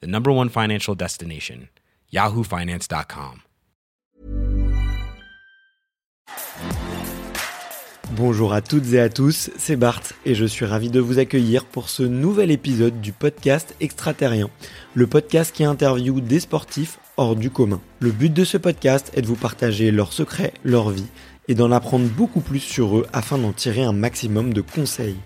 the number one financial destination, yahoofinance.com. Bonjour à toutes et à tous, c'est Bart et je suis ravi de vous accueillir pour ce nouvel épisode du podcast Extraterrien, le podcast qui interviewe des sportifs hors du commun. Le but de ce podcast est de vous partager leurs secrets, leur vie et d'en apprendre beaucoup plus sur eux afin d'en tirer un maximum de conseils.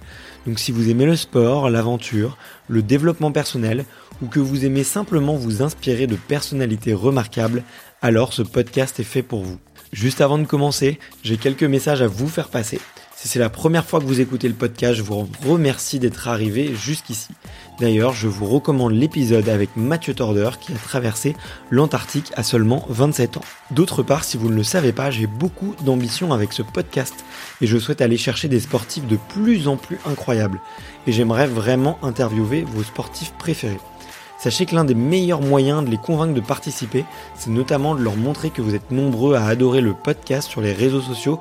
Donc si vous aimez le sport, l'aventure, le développement personnel ou que vous aimez simplement vous inspirer de personnalités remarquables, alors ce podcast est fait pour vous. Juste avant de commencer, j'ai quelques messages à vous faire passer. Si c'est la première fois que vous écoutez le podcast, je vous remercie d'être arrivé jusqu'ici. D'ailleurs, je vous recommande l'épisode avec Mathieu Torder qui a traversé l'Antarctique à seulement 27 ans. D'autre part, si vous ne le savez pas, j'ai beaucoup d'ambition avec ce podcast et je souhaite aller chercher des sportifs de plus en plus incroyables. Et j'aimerais vraiment interviewer vos sportifs préférés. Sachez que l'un des meilleurs moyens de les convaincre de participer, c'est notamment de leur montrer que vous êtes nombreux à adorer le podcast sur les réseaux sociaux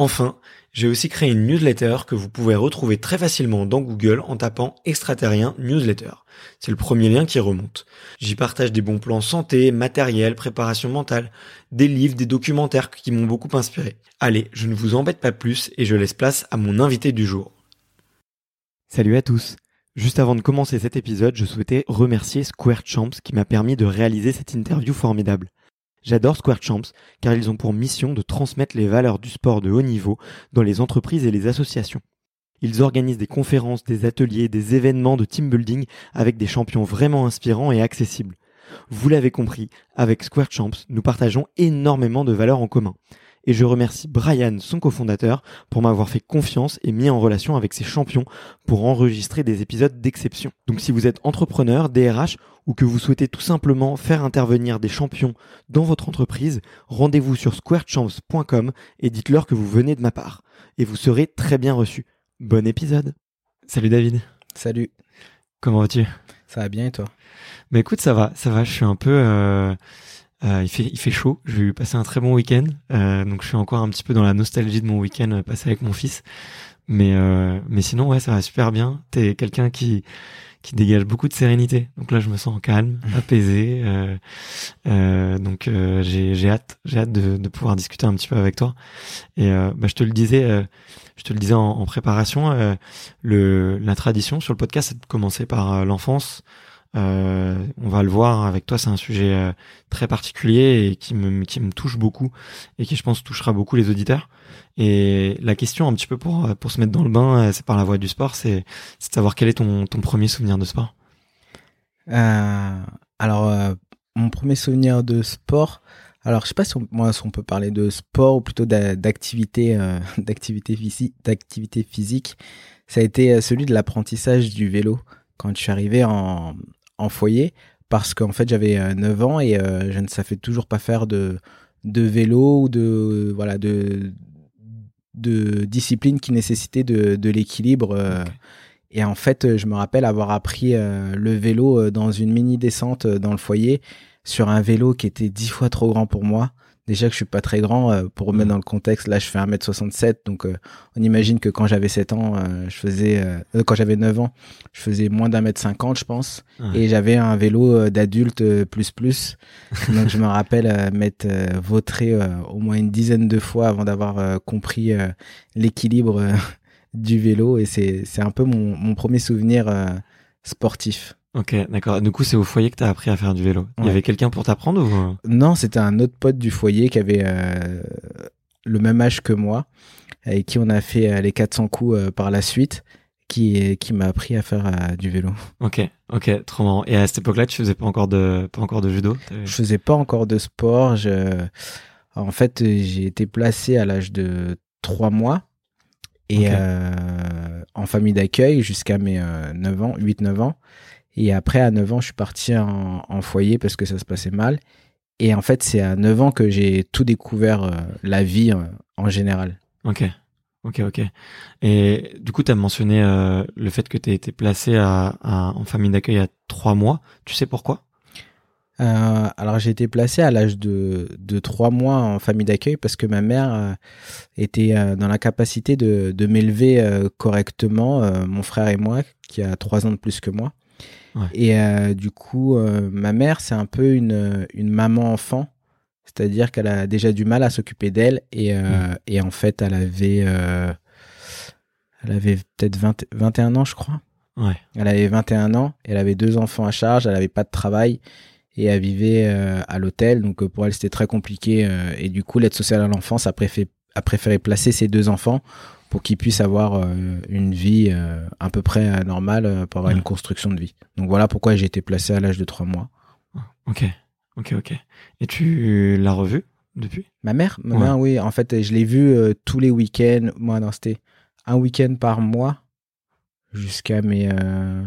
Enfin, j'ai aussi créé une newsletter que vous pouvez retrouver très facilement dans Google en tapant extraterrien newsletter. C'est le premier lien qui remonte. J'y partage des bons plans santé, matériel, préparation mentale, des livres, des documentaires qui m'ont beaucoup inspiré. Allez, je ne vous embête pas plus et je laisse place à mon invité du jour. Salut à tous. Juste avant de commencer cet épisode, je souhaitais remercier Square Champs qui m'a permis de réaliser cette interview formidable. J'adore Square Champs car ils ont pour mission de transmettre les valeurs du sport de haut niveau dans les entreprises et les associations. Ils organisent des conférences, des ateliers, des événements de team building avec des champions vraiment inspirants et accessibles. Vous l'avez compris, avec Square Champs, nous partageons énormément de valeurs en commun et je remercie Brian, son cofondateur, pour m'avoir fait confiance et mis en relation avec ses champions pour enregistrer des épisodes d'exception. Donc si vous êtes entrepreneur, DRH ou que vous souhaitez tout simplement faire intervenir des champions dans votre entreprise, rendez-vous sur squarechamps.com et dites-leur que vous venez de ma part. Et vous serez très bien reçu. Bon épisode. Salut David. Salut. Comment vas-tu? Ça va bien et toi? Bah écoute, ça va, ça va. Je suis un peu, euh, euh, il fait, il fait chaud. J'ai eu passé un très bon week-end, euh, donc je suis encore un petit peu dans la nostalgie de mon week-end euh, passé avec mon fils. Mais, euh, mais sinon, ouais, ça va super bien. T'es quelqu'un qui, qui dégage beaucoup de sérénité. Donc là, je me sens calme, apaisé. Euh, euh, donc j'ai, j'ai hâte, j'ai hâte de, de, pouvoir discuter un petit peu avec toi. Et bah, je te le disais, je te le disais en, en préparation, le, la tradition sur le podcast, c'est de commencer par l'enfance. Euh, on va le voir avec toi, c'est un sujet euh, très particulier et qui me, qui me touche beaucoup et qui, je pense, touchera beaucoup les auditeurs. Et la question, un petit peu pour, euh, pour se mettre dans le bain, c'est par la voie du sport, c'est de savoir quel est ton, ton premier souvenir de sport. Alors, mon premier souvenir de sport, alors je sais pas si on, moi, si on peut parler de sport ou plutôt d'activité d'activité physique, d'activité physique, ça a été celui de l'apprentissage du vélo quand je suis arrivé en, en foyer parce qu'en fait j'avais 9 euh, ans et euh, je ne savais toujours pas faire de de vélo ou de voilà de de discipline qui nécessitait de, de l'équilibre euh. et en fait je me rappelle avoir appris le vélo dans une mini descente dans le foyer sur un vélo qui était dix fois trop grand pour moi Déjà que je suis pas très grand, euh, pour remettre mm. dans le contexte, là je fais 1m67, donc euh, on imagine que quand j'avais 7 ans, euh, je faisais, quand j'avais 9 ans, je faisais moins d'un mètre 50 je pense, et j'avais un vélo d'adulte plus plus, donc je me rappelle m'être vautré au moins une dizaine de fois avant d'avoir compris l'équilibre du vélo, et c'est un peu mon, mon premier souvenir sportif. Ok, d'accord. Du coup, c'est au foyer que tu as appris à faire du vélo. Il y avait quelqu'un pour t'apprendre ou Non, c'était un autre pote du foyer qui avait le même âge que moi, avec qui on a fait les 400 coups par la suite qui, qui m'a appris à faire euh, du vélo. Ok, ok, trop marrant. Et à cette époque-là, tu faisais pas encore de, pas encore de judo? Je faisais pas encore de sport. Je... En fait, j'ai été placé à l'âge de 3 mois et euh, en famille d'accueil jusqu'à mes 9 euh, ans, 8-9 ans. Et après, à 9 ans, je suis parti en, en, foyer parce que ça se passait mal. Et en fait, c'est à 9 ans que j'ai tout découvert, la vie en général. Ok. Ok, ok. Et du coup, tu as mentionné euh, le fait que tu as été placé à, en famille d'accueil à trois mois. Tu sais pourquoi? Euh, alors j'ai été placé à l'âge de, de trois mois en famille d'accueil parce que ma mère euh, était dans la capacité de, de m'élever correctement, mon frère et moi, qui a trois ans de plus que moi. Et du coup, ma mère, c'est un peu une, une maman-enfant. C'est-à-dire qu'elle a déjà du mal à s'occuper d'elle et, euh, et, en fait, elle avait, euh, elle avait peut-être 21 ans, je crois. Ouais. Elle avait 21 ans, elle avait deux enfants à charge, elle n'avait pas de travail et elle vivait euh, à l'hôtel. Donc pour elle, c'était très compliqué. et du coup, l'aide sociale à l'enfance a, a, préféré placer ses deux enfants pour qu'ils puissent avoir une vie à peu près normale pour avoir une construction de vie. Donc voilà pourquoi j'ai été placé à l'âge de trois mois. Ok. Ok, ok. Et tu l'as revu depuis? Ma mère? Ma mère, oui. En fait, je l'ai vue euh, tous les week-ends. Moi, non, c'était un week-end par mois jusqu'à mes. Euh,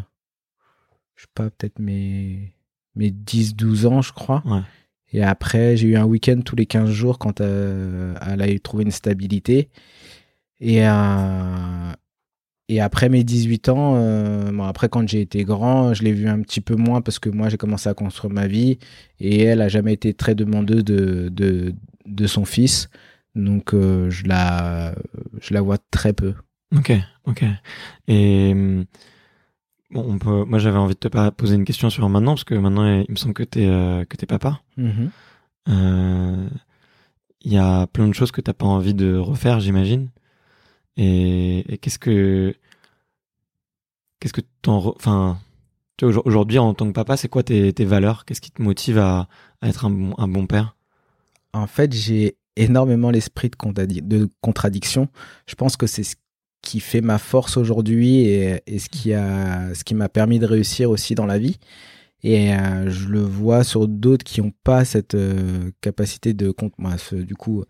je sais pas, peut-être mes, mes 10-12 ans, je crois. Et après, j'ai eu un week-end tous les 15 jours quand euh, elle a trouvé une stabilité. Et, et après mes 18 ans, euh, après quand j'ai été grand, je l'ai vu un petit peu moins parce que moi j'ai commencé à construire ma vie et elle a jamais été très demandeuse de, de, de son fils. Donc euh, je, la, je la vois très peu. Ok, ok. Et bon, on peut, moi j'avais envie de te poser une question sur maintenant parce que maintenant il me semble que tu es, euh, que es papa. Mm-hmm. Il y a plein de choses que t'as pas envie de refaire, j'imagine. Et, qu'est-ce que qu'est-ce que t'en enfin aujourd'hui en tant que papa c'est quoi tes, valeurs? Qu'est-ce qui te motive à, être un bon, un bon père? En fait j'ai énormément l'esprit de, de, contradiction. Je pense que c'est ce qui fait ma force aujourd'hui et, et, ce qui a ce qui m'a permis de réussir aussi dans la vie. Et euh, je le vois sur d'autres qui n'ont pas cette euh, capacité de moi du coup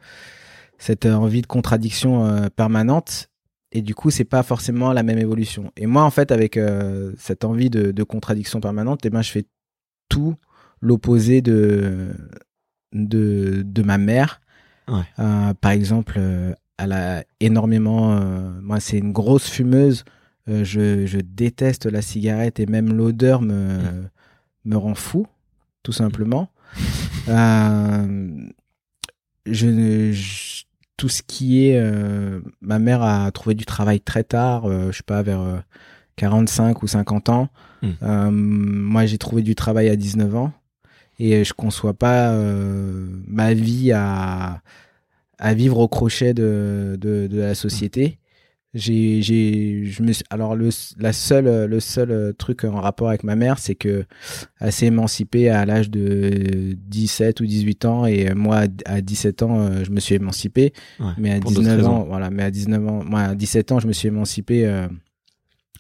cette envie de contradiction euh, permanente. Et du coup c'est pas forcément la même évolution. Et moi en fait avec euh, cette envie de, contradiction permanente et eh ben je fais tout l'opposé de, de de ma mère. Euh, par exemple elle a énormément moi c'est une grosse fumeuse. Je, je, déteste la cigarette et même l'odeur me mmh. me rend fou tout simplement. Je, je tout ce qui est euh, ma mère a trouvé du travail très tard euh, je sais pas vers 45 euh, ou 50 ans. Hmm. moi j'ai trouvé du travail à 19 ans. Et je conçois pas ma vie à à vivre au crochet de, de, de la société j'ai j'ai je me alors le la seule le seul truc en rapport avec ma mère c'est que elle s'est émancipée à l'âge de 17 ou 18 ans et moi à 17 ans euh, je me suis émancipé mais à 19 ans voilà mais à 19 ans moi à 17 ans je me suis émancipé euh,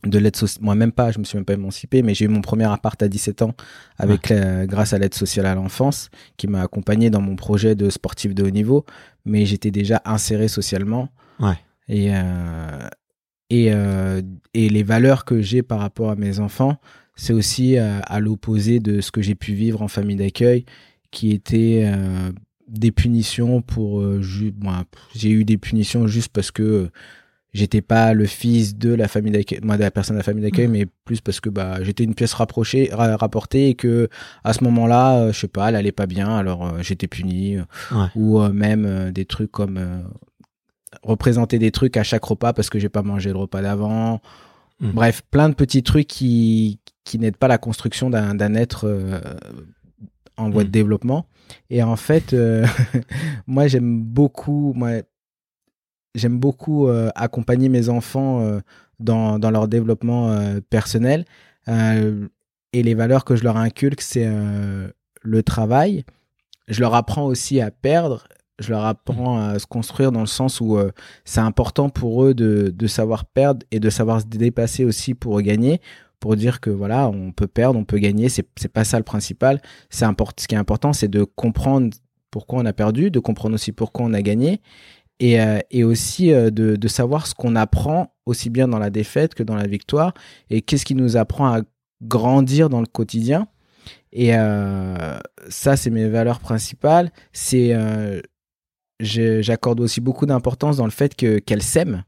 de l'aide sociale moi même pas je me suis même pas émancipé mais j'ai eu mon premier appart à 17 ans avec grâce à l'aide sociale à l'enfance qui m'a accompagné dans mon projet de sportif de haut niveau mais j'étais déjà inséré socialement. Ouais et, euh, et, euh, et les valeurs que j'ai par rapport à mes enfants, c'est aussi euh, à l'opposé de ce que j'ai pu vivre en famille d'accueil, qui était des punitions pour. moi, j'ai eu des punitions juste parce que j'étais pas le fils de la famille d'accueil moi de la personne de la famille d'accueil mmh. mais plus parce que bah j'étais une pièce rapprochée rapportée et que à ce moment-là je sais pas elle allait pas bien alors j'étais puni ou même des trucs comme représenter des trucs à chaque repas parce que j'ai pas mangé le repas d'avant. Hmm. Bref, plein de petits trucs qui, qui n'aident pas la construction d'un être euh, en voie de hmm. développement. Et en fait, euh, moi j'aime beaucoup, moi j'aime beaucoup euh, accompagner mes enfants dans, dans leur développement personnel. et les valeurs que je leur inculque, c'est le travail. Je leur apprends aussi à perdre. Je leur apprends à se construire dans le sens où c'est important pour eux de, de savoir perdre et de savoir se dépasser aussi pour gagner pour dire que voilà, on peut perdre, on peut gagner, c'est pas ça le principal. C'est ce qui est important, c'est de comprendre pourquoi on a perdu, de comprendre aussi pourquoi on a gagné et, euh, et aussi euh, de, de savoir ce qu'on apprend aussi bien dans la défaite que dans la victoire et qu'est-ce qui nous apprend à grandir dans le quotidien. Et euh, ça, c'est mes valeurs principales. C'est j'accorde aussi beaucoup d'importance dans le fait que qu'elles s'aiment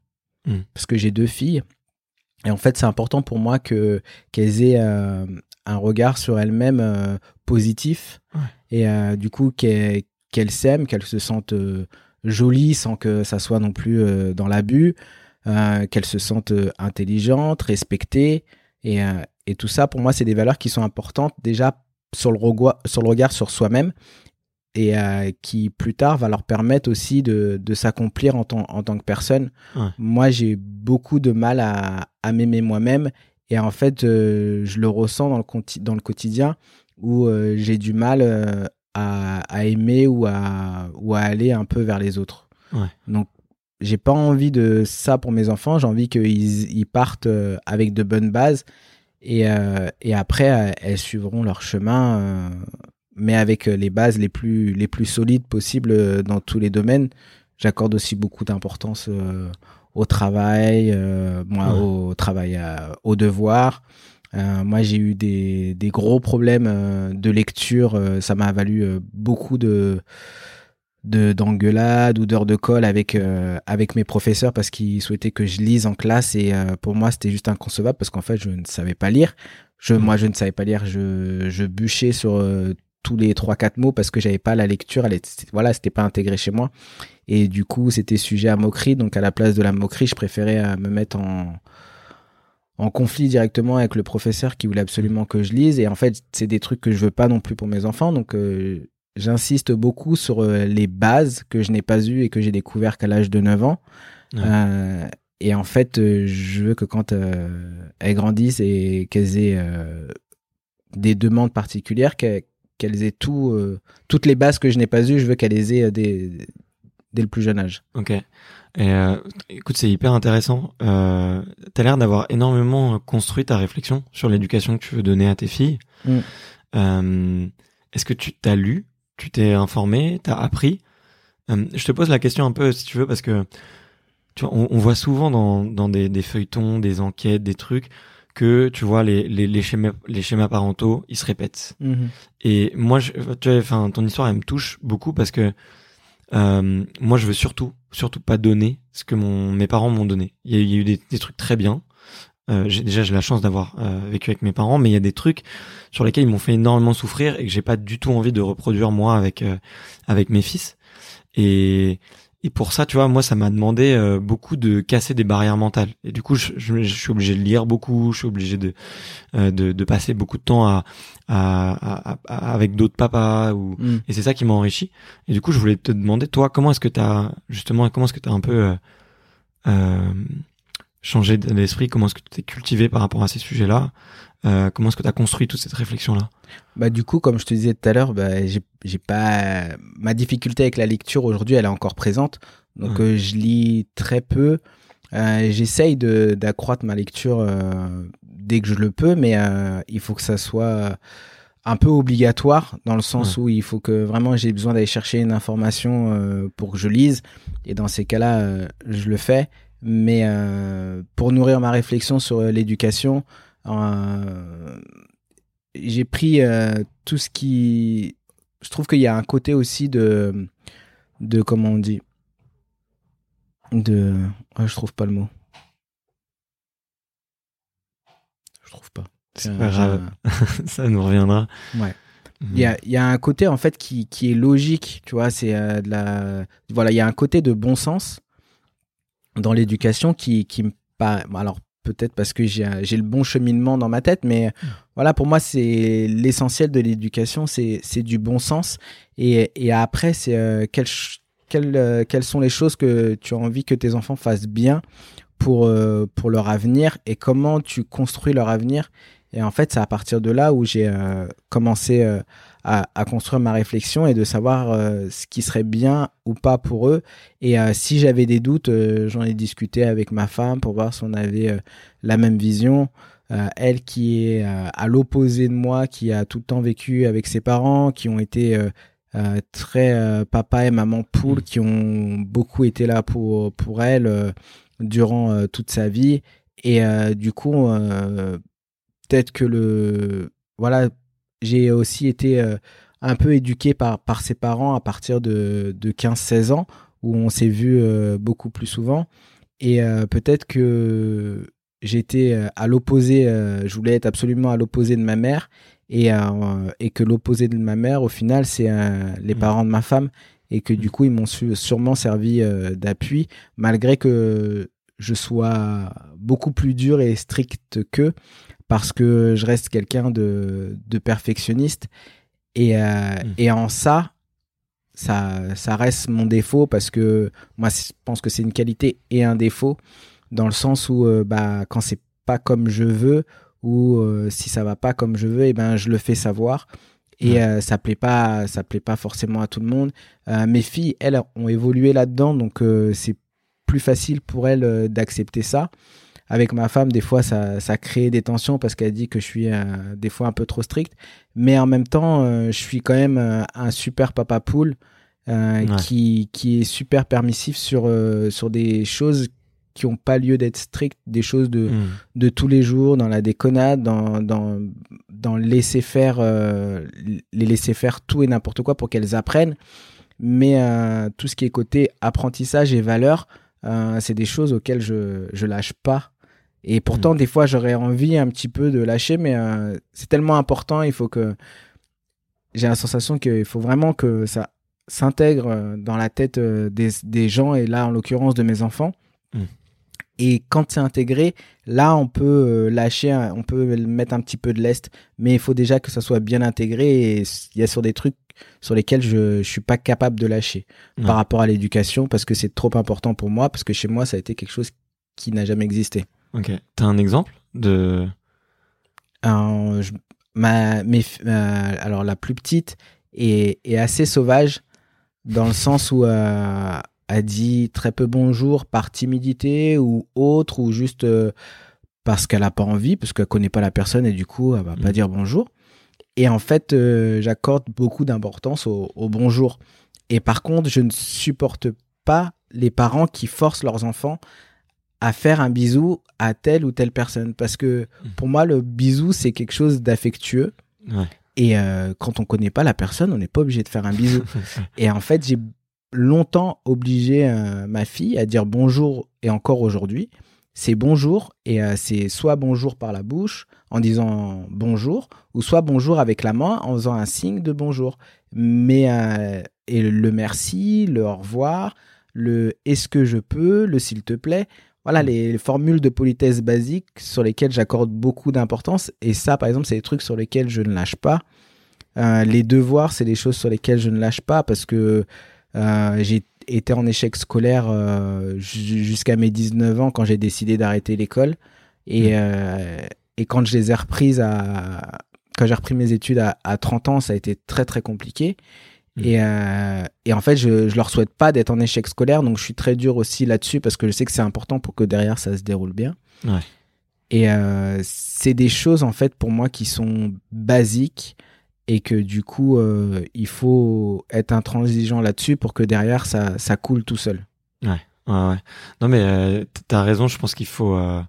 mmh. parce que j'ai deux filles. Et en fait, c'est important pour moi que qu'elles aient euh, un regard sur elles-mêmes euh, positif. Et euh, du coup qu'elles s'aiment, qu'elles se sentent jolies sans que ça soit non plus dans l'abus, qu'elles se sentent intelligentes, respectées. Et, et tout ça pour moi c'est des valeurs qui sont importantes déjà sur le, sur le regard sur soi-même et euh, qui plus tard va leur permettre aussi de, de s'accomplir en, en tant que personne. Moi, j'ai beaucoup de mal à, à m'aimer moi-même et en fait, euh, je le ressens dans le, dans le quotidien où euh, j'ai du mal à, à, aimer ou à, ou à aller un peu vers les autres. Ouais. Donc, j'ai pas envie de ça pour mes enfants. J'ai envie qu'ils ils partent avec de bonnes bases et, et après, elles suivront leur chemin mais avec euh, les bases les plus, les plus solides possibles euh, dans tous les domaines. J'accorde aussi beaucoup d'importance euh, au travail, moi, au travail, au devoir. moi, j'ai eu des, des, gros problèmes de lecture. ça m'a valu beaucoup de d'engueulades ou d'heures de colle avec avec mes professeurs parce qu'ils souhaitaient que je lise en classe et pour moi c'était juste inconcevable parce qu'en fait je ne savais pas lire je moi je ne savais pas lire je je bûchais sur tous les trois quatre mots parce que j'avais pas la lecture, elle était, voilà, c'était pas intégré chez moi. Et du coup, c'était sujet à moquerie. Donc, à la place de la moquerie, je préférais euh, me mettre en, en conflit directement avec le professeur qui voulait absolument que je lise. Et en fait, c'est des trucs que je veux pas non plus pour mes enfants. Donc, euh, j'insiste beaucoup sur euh, les bases que je n'ai pas eues et que j'ai découvert qu'à l'âge de 9 ans. et en fait, je veux que quand elles grandissent et qu'elles aient des demandes particulières, qu'elles qu'elles aient tout, euh, toutes les bases que je n'ai pas eues, je veux qu'elles les aient euh, dès, dès, le plus jeune âge. Ok. Et euh, écoute, c'est hyper intéressant. Euh, tu as l'air d'avoir énormément construit ta réflexion sur l'éducation que tu veux donner à tes filles. Mm. Est-ce que tu t'as lu, tu t'es informé, t'as appris? Je te pose la question un peu, si tu veux, parce que tu vois, on, voit souvent dans, dans des, des feuilletons, des enquêtes, des trucs, que tu vois les, les, les, schémas, les schémas parentaux ils se répètent. Mhm. et moi je, tu vois enfin ton histoire elle me touche beaucoup parce que euh, moi je veux surtout surtout pas donner ce que mon mes parents m'ont donné. Il y, a, eu des, des, trucs très bien. Euh, j'ai, déjà j'ai la chance d'avoir euh, vécu avec mes parents mais il y a des trucs sur lesquels ils m'ont fait énormément souffrir et que j'ai pas du tout envie de reproduire moi avec euh, avec mes fils. Et et pour ça, tu vois, moi, ça m'a demandé euh, beaucoup de casser des barrières mentales. Et du coup, je, je, suis obligé de lire beaucoup, je suis obligé de euh, de, de, passer beaucoup de temps à, à, à, avec d'autres papas. Ou... Mm. Et c'est ça qui m'a enrichi. Et du coup, je voulais te demander, toi, comment est-ce que tu as justement, comment est-ce que tu as un peu euh, euh changé d'esprit Comment est-ce que tu t'es cultivé par rapport à ces sujets-là euh, comment est-ce que tu as construit toute cette réflexion-là? Bah du coup, comme je te disais tout à l'heure, bah, j'ai pas ma difficulté avec la lecture aujourd'hui, elle est encore présente. Donc euh, je lis très peu. Euh, J'essaye d'accroître ma lecture euh, dès que je le peux, mais euh, il faut que ça soit un peu obligatoire dans le sens où il faut que vraiment j'ai besoin d'aller chercher une information pour que je lise. Et dans ces cas-là, je le fais. Mais pour nourrir ma réflexion sur l'éducation, euh, j'ai pris euh, tout ce qui. Je trouve qu'il y a un côté aussi de. de comment on dit De. je trouve pas le mot. Je trouve pas. C'est pas grave. Ça nous reviendra. Ouais. Il y, a, y a un côté en fait qui, qui est logique, tu vois, c'est euh, de la voilà, il y a un côté de bon sens dans l'éducation qui qui me pas alors peut-être parce que j'ai le bon cheminement dans ma tête, mais mm. voilà, pour moi, c'est l'essentiel de l'éducation, c'est du bon sens. Et, et après, c'est euh, quelles, quelles, euh, quelles sont les choses que tu as envie que tes enfants fassent bien pour, euh, pour leur avenir et comment tu construis leur avenir Et en fait, c'est à partir de là où j'ai commencé à, à, construire ma réflexion et de savoir ce qui serait bien ou pas pour eux. Et si j'avais des doutes, j'en ai discuté avec ma femme pour voir si on avait la même vision. Euh, elle qui est euh, à l'opposé de moi, qui a tout le temps vécu avec ses parents, qui ont été euh, très papa et maman poule, mm. qui ont beaucoup été là pour, pour elle durant toute sa vie. Et du coup, peut-être que le... Voilà, j'ai aussi été un peu éduqué par, par ses parents à partir de, de 15-16 ans, où on s'est vu beaucoup plus souvent. Et peut-être que j'étais euh, à l'opposé, euh, je voulais être absolument à l'opposé de ma mère et, euh, et que l'opposé de ma mère, au final, c'est les mmh. parents de ma femme et que du mmh. coup, ils m'ont sûrement servi d'appui, malgré que je sois beaucoup plus dur et strict qu'eux, parce que je reste quelqu'un de, de, perfectionniste. Et, mmh. et en ça, ça, ça reste mon défaut, parce que moi, je pense que c'est une qualité et un défaut dans le sens où euh, bah quand c'est pas comme je veux ou euh, si ça va pas comme je veux et eh ben je le fais savoir et euh, ça plaît pas ça plaît pas forcément à tout le monde mes filles elles ont évolué là-dedans donc c'est plus facile pour elles d'accepter ça avec ma femme des fois ça, ça crée des tensions parce qu'elle dit que je suis des fois un peu trop strict mais en même temps je suis quand même un super papa poule qui, qui est super permissif sur, sur des choses qui n'ont pas lieu d'être strictes, des choses de, hmm. de tous les jours, dans la déconnade, dans, dans, dans laisser faire, euh, les laisser faire tout et n'importe quoi pour qu'elles apprennent. Mais euh, tout ce qui est côté apprentissage et valeur, euh, c'est des choses auxquelles je, je lâche pas. Et pourtant, hmm. des fois, j'aurais envie un petit peu de lâcher, mais c'est tellement important, il faut que. J'ai la sensation qu'il faut vraiment que ça s'intègre dans la tête des, des gens, et là, en l'occurrence, de mes enfants et quand c'est intégré, là, on peut euh, lâcher, on peut mettre un petit peu de lest, mais il faut déjà que ça soit bien intégré. Et il y a sur des trucs sur lesquels je, je suis pas capable de lâcher par rapport à l'éducation parce que c'est trop important pour moi, parce que chez moi, ça a été quelque chose qui n'a jamais existé. Ok. T'as un exemple de alors, ma, mes, euh, alors la plus petite est, est, assez sauvage dans le sens où euh, a dit très peu bonjour par timidité ou autre, ou juste euh, parce qu'elle n'a pas envie, parce qu'elle connaît pas la personne et du coup, elle va pas mm. dire bonjour. Et en fait, euh, j'accorde beaucoup d'importance au, bonjour. Et par contre, je ne supporte pas les parents qui forcent leurs enfants à faire un bisou à telle ou telle personne. Parce que mm. pour moi, le bisou, c'est quelque chose d'affectueux. Et euh, quand on connaît pas la personne, on n'est pas obligé de faire un bisou. et en fait, j'ai longtemps obligé euh, ma fille à dire bonjour et encore aujourd'hui. C'est bonjour et euh, c'est soit bonjour par la bouche en disant bonjour ou soit bonjour avec la main en faisant un signe de bonjour. Mais et le merci, le au revoir, le est-ce que je peux, le s'il te plaît. Voilà les, formules de politesse basiques sur lesquelles j'accorde beaucoup d'importance. Et ça, par exemple, c'est des trucs sur lesquels je ne lâche pas. les devoirs, c'est des choses sur lesquelles je ne lâche pas parce que euh, j'ai été en échec scolaire euh, jusqu'à mes 19 ans quand j'ai décidé d'arrêter l'école. Et, euh, et quand je les ai reprises à. Quand j'ai repris mes études à, à, 30 ans, ça a été très très compliqué. Et, et, en fait, je, je leur souhaite pas d'être en échec scolaire, donc je suis très dur aussi là-dessus parce que je sais que c'est important pour que derrière ça se déroule bien. Ouais. Et c'est des choses en fait pour moi qui sont basiques et que du coup, euh, il faut être intransigeant là-dessus pour que derrière, ça, ça coule tout seul. Ouais, ouais, ouais. Non, mais euh, tu as raison, je pense qu'il faut. Euh,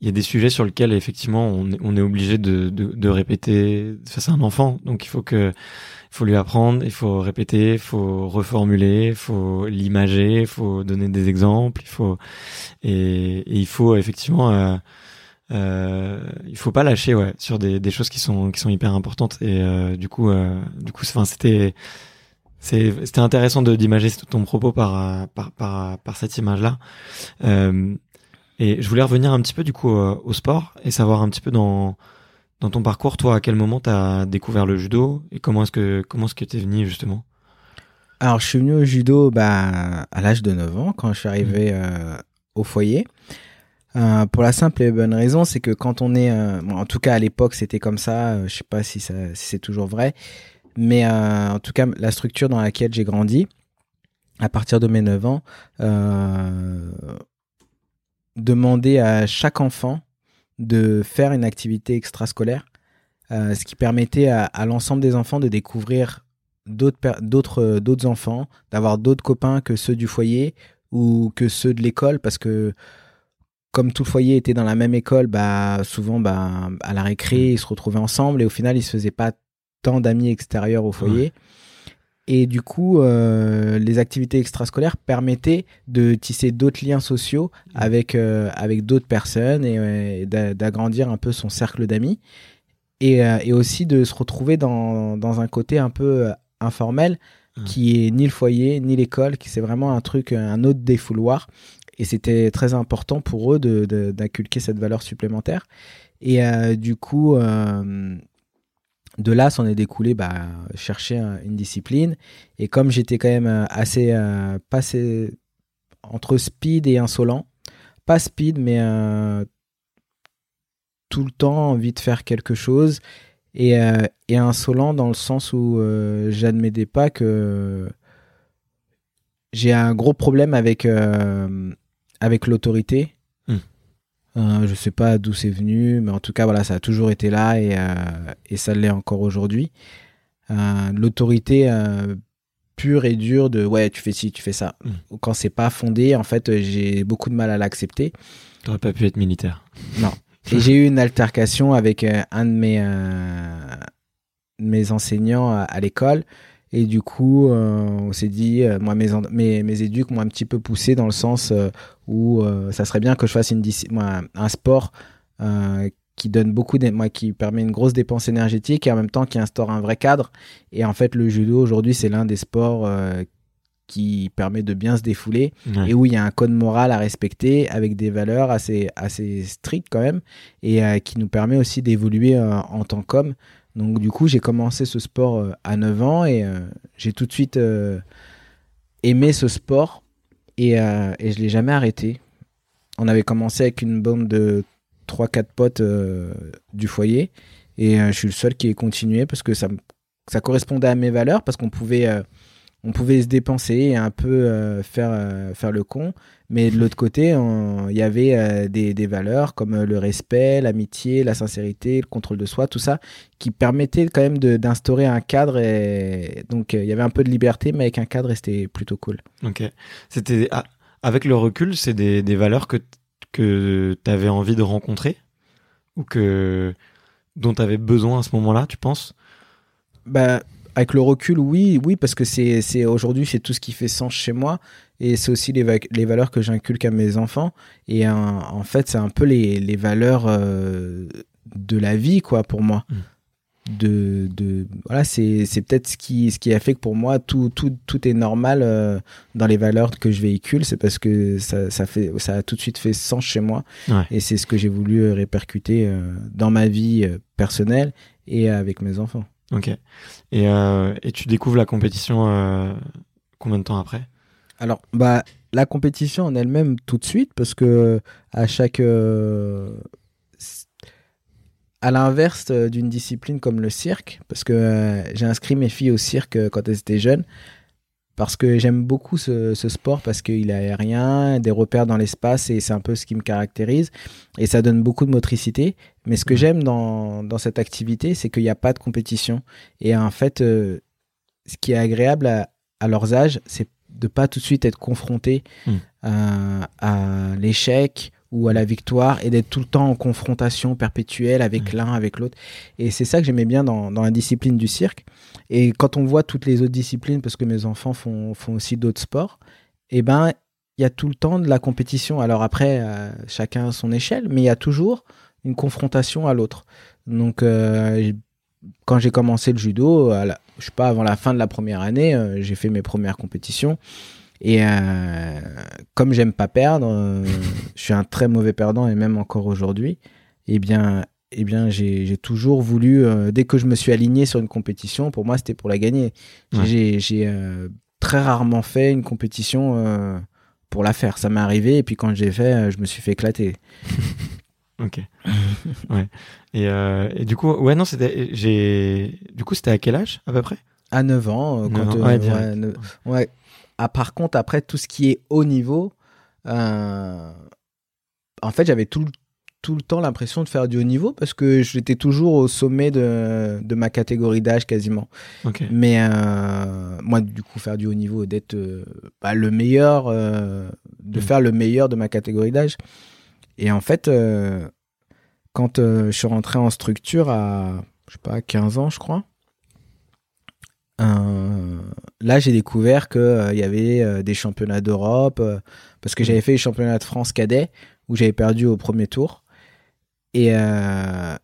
il y a des sujets sur lesquels, effectivement, on est, on est obligé de, de, de répéter face à un enfant. Donc, il faut que. Faut lui apprendre, il faut répéter, il faut reformuler, il faut l'imager, il faut donner des exemples, il faut et, et il faut effectivement euh, il faut pas lâcher ouais sur des, des choses qui sont qui sont hyper importantes. Et euh, du coup euh, du coup enfin c'était c'était intéressant de d'imager ton propos par, par par par cette image là euh, et je voulais revenir un petit peu du coup au sport et savoir un petit peu dans dans ton parcours toi à quel moment tu as découvert le judo et comment est-ce que comment est-ce que tu es venu justement? Alors je suis venu au judo bah à l'âge de 9 ans quand je suis arrivé mmh. au foyer Euh, pour la simple et bonne raison, c'est que quand on est, euh, en tout cas à l'époque c'était comme ça, euh, je sais pas si, ça, si c'est toujours vrai, mais en tout cas la structure dans laquelle j'ai grandi, à partir de mes 9 ans, demander à chaque enfant de faire une activité extrascolaire, ce qui permettait à, à l'ensemble des enfants de découvrir d'autres d'autres enfants, d'avoir d'autres copains que ceux du foyer ou que ceux de l'école, parce que comme tout le foyer était dans la même école, bah souvent bah à la récré mm. ils se retrouvaient ensemble et au final ils se faisaient pas tant d'amis extérieurs au foyer. Et du coup, euh, les activités extrascolaires permettaient de tisser d'autres liens sociaux avec euh, avec d'autres personnes et, d'agrandir un peu son cercle d'amis et, euh, et, aussi de se retrouver dans, dans un côté un peu informel mm. qui est ni le foyer ni l'école, qui c'est vraiment un truc un autre défouloir et c'était très important pour eux d'inculquer de, cette valeur supplémentaire. Et euh, du coup, euh, de là, s'en est découlé bah, chercher une discipline. Et comme j'étais quand même euh, assez passé entre speed et insolent, pas speed, mais tout le temps envie de faire quelque chose. Et, et insolent dans le sens où j'admettais pas que j'ai un gros problème avec avec l'autorité. Euh, je sais pas d'où c'est venu, mais en tout cas, voilà, ça a toujours été là et, euh, et ça l'est encore aujourd'hui. Euh, l'autorité pure et dure de ouais, tu fais ci, tu fais ça. Hmm. Quand c'est pas fondé, en fait, j'ai beaucoup de mal à l'accepter. T'aurais pas pu être militaire. Non. Et j'ai eu une altercation avec un de mes, mes enseignants à l'école et du coup, euh, on s'est dit, euh, moi, mes, mes, mes éduques m'ont un petit peu poussé dans le sens euh, où ça serait bien que je fasse une, moi, un sport qui donne beaucoup, moi, qui permet une grosse dépense énergétique et en même temps qui instaure un vrai cadre. Et en fait, le judo aujourd'hui, c'est l'un des sports qui permet de bien se défouler et où il y a un code moral à respecter avec des valeurs assez, assez strictes quand même et qui nous permet aussi d'évoluer en tant qu'homme. Donc du coup, j'ai commencé ce sport euh, à 9 ans et euh, j'ai tout de suite euh, aimé ce sport et, et je l'ai jamais arrêté. On avait commencé avec une bande de 3-4 potes du foyer et je suis le seul qui ait continué parce que ça, ça correspondait à mes valeurs parce qu'on pouvait on pouvait se dépenser et un peu faire, faire le con. Mais de l'autre côté, il y avait euh, des, des, valeurs comme euh, le respect, l'amitié, la sincérité, le contrôle de soi, tout ça, qui permettaient quand même d'instaurer un cadre. Et donc, euh, il y avait un peu de liberté, mais avec un cadre, c'était plutôt cool. Ok. C'était ah, avec le recul, c'est des, des, valeurs que que tu avais envie de rencontrer? Ou que dont tu avais besoin à ce moment-là, tu penses? Bah avec le recul, oui, oui, parce que c'est aujourd'hui c'est tout ce qui fait sens chez moi. Et c'est aussi les, les, valeurs que j'inculque à mes enfants. Et en fait c'est un peu les, les valeurs euh, de la vie quoi pour moi. Mm. De, de voilà c'est peut-être ce qui ce qui a fait que pour moi tout tout, tout est normal euh, dans les valeurs que je véhicule. C'est parce que ça, ça fait ça a tout de suite fait sens chez moi. Et c'est ce que j'ai voulu euh, répercuter dans ma vie personnelle et avec mes enfants Ok. Et, euh, et tu découvres la compétition euh, combien de temps après? Alors, bah, la compétition en elle-même tout de suite, parce que à chaque. Euh, à l'inverse d'une discipline comme le cirque, parce que j'ai inscrit mes filles au cirque quand elles étaient jeunes, parce que j'aime beaucoup ce, sport parce qu'il est aérien, des repères dans l'espace et c'est un peu ce qui me caractérise et ça donne beaucoup de motricité. Mais ce que j'aime dans, dans, cette activité, c'est qu'il n'y a pas de compétition et en fait, euh, ce qui est agréable à, à leurs âges, c'est de pas tout de suite être confronté hmm. à l'échec ou à la victoire et d'être tout le temps en confrontation perpétuelle avec l'un, avec l'autre. Et c'est ça que j'aimais bien dans, dans, la discipline du cirque. Et quand on voit toutes les autres disciplines, parce que mes enfants font, font aussi d'autres sports, et eh ben il y a tout le temps de la compétition. Alors après, euh, chacun à son échelle, mais il y a toujours une confrontation à l'autre. Donc euh, quand j'ai commencé le judo, à je sais pas, avant la fin de la première année, euh, j'ai fait mes premières compétitions. Et euh, comme j'aime pas perdre, euh, je suis un très mauvais perdant et même encore aujourd'hui. Eh bien, eh bien, j'ai toujours voulu, euh, dès que je me suis aligné sur une compétition, pour moi, c'était pour la gagner. J'ai très rarement fait une compétition pour la faire. Ça m'est arrivé et puis quand j'ai fait, je me suis fait éclater. ok. ouais. Et, et, du coup, ouais, non, c'était, j'ai, du coup, c'était à quel âge à peu près? À 9 ans. Quand, ouais, ouais, ouais. Ah, par contre, après, tout ce qui est haut niveau, en fait, j'avais tout, tout le temps l'impression de faire du haut niveau parce que j'étais toujours au sommet de, de ma catégorie d'âge quasiment. Mais euh, moi, du coup, faire du haut niveau, d'être euh, bah, le meilleur, euh, de mm. faire le meilleur de ma catégorie d'âge. Et en fait, quand je suis rentré en structure à, je sais pas, 15 ans, je crois, là, j'ai découvert qu'il il y avait des championnats d'Europe parce que j'avais fait les championnats de France cadet où j'avais perdu au premier tour. Et, euh,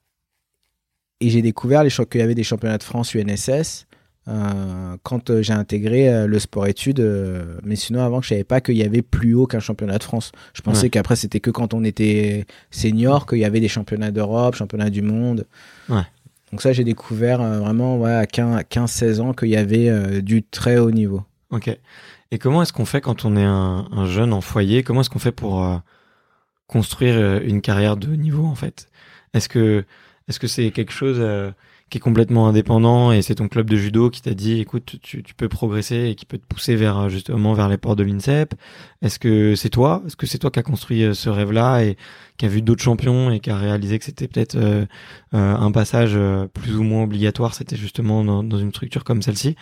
et j'ai découvert qu'il y avait des championnats de France UNSS euh, quand euh, j'ai intégré le sport-études. mais sinon, avant, je savais pas qu'il y avait plus haut qu'un championnat de France. Je pensais qu'après, c'était que quand on était senior qu'il y avait des championnats d'Europe, championnats du monde. Ouais. Donc ça, j'ai découvert vraiment ouais, à 15-16 ans qu'il y avait du très haut niveau. Ok. Et comment est-ce qu'on fait quand on est un, un, jeune en foyer? Comment est-ce qu'on fait pour construire euh, une carrière de niveau en fait? Est-ce que c'est quelque chose euh, qui est complètement indépendant et c'est ton club de judo qui t'a dit écoute tu, peux progresser et qui peut te pousser vers euh, justement vers les portes de l'INSEP Est-ce que c'est toi? Est-ce que c'est toi qui as construit ce rêve-là et qui a vu d'autres champions et qui a réalisé que c'était peut-être un passage plus ou moins obligatoire? C'était justement dans, une structure comme celle-ci.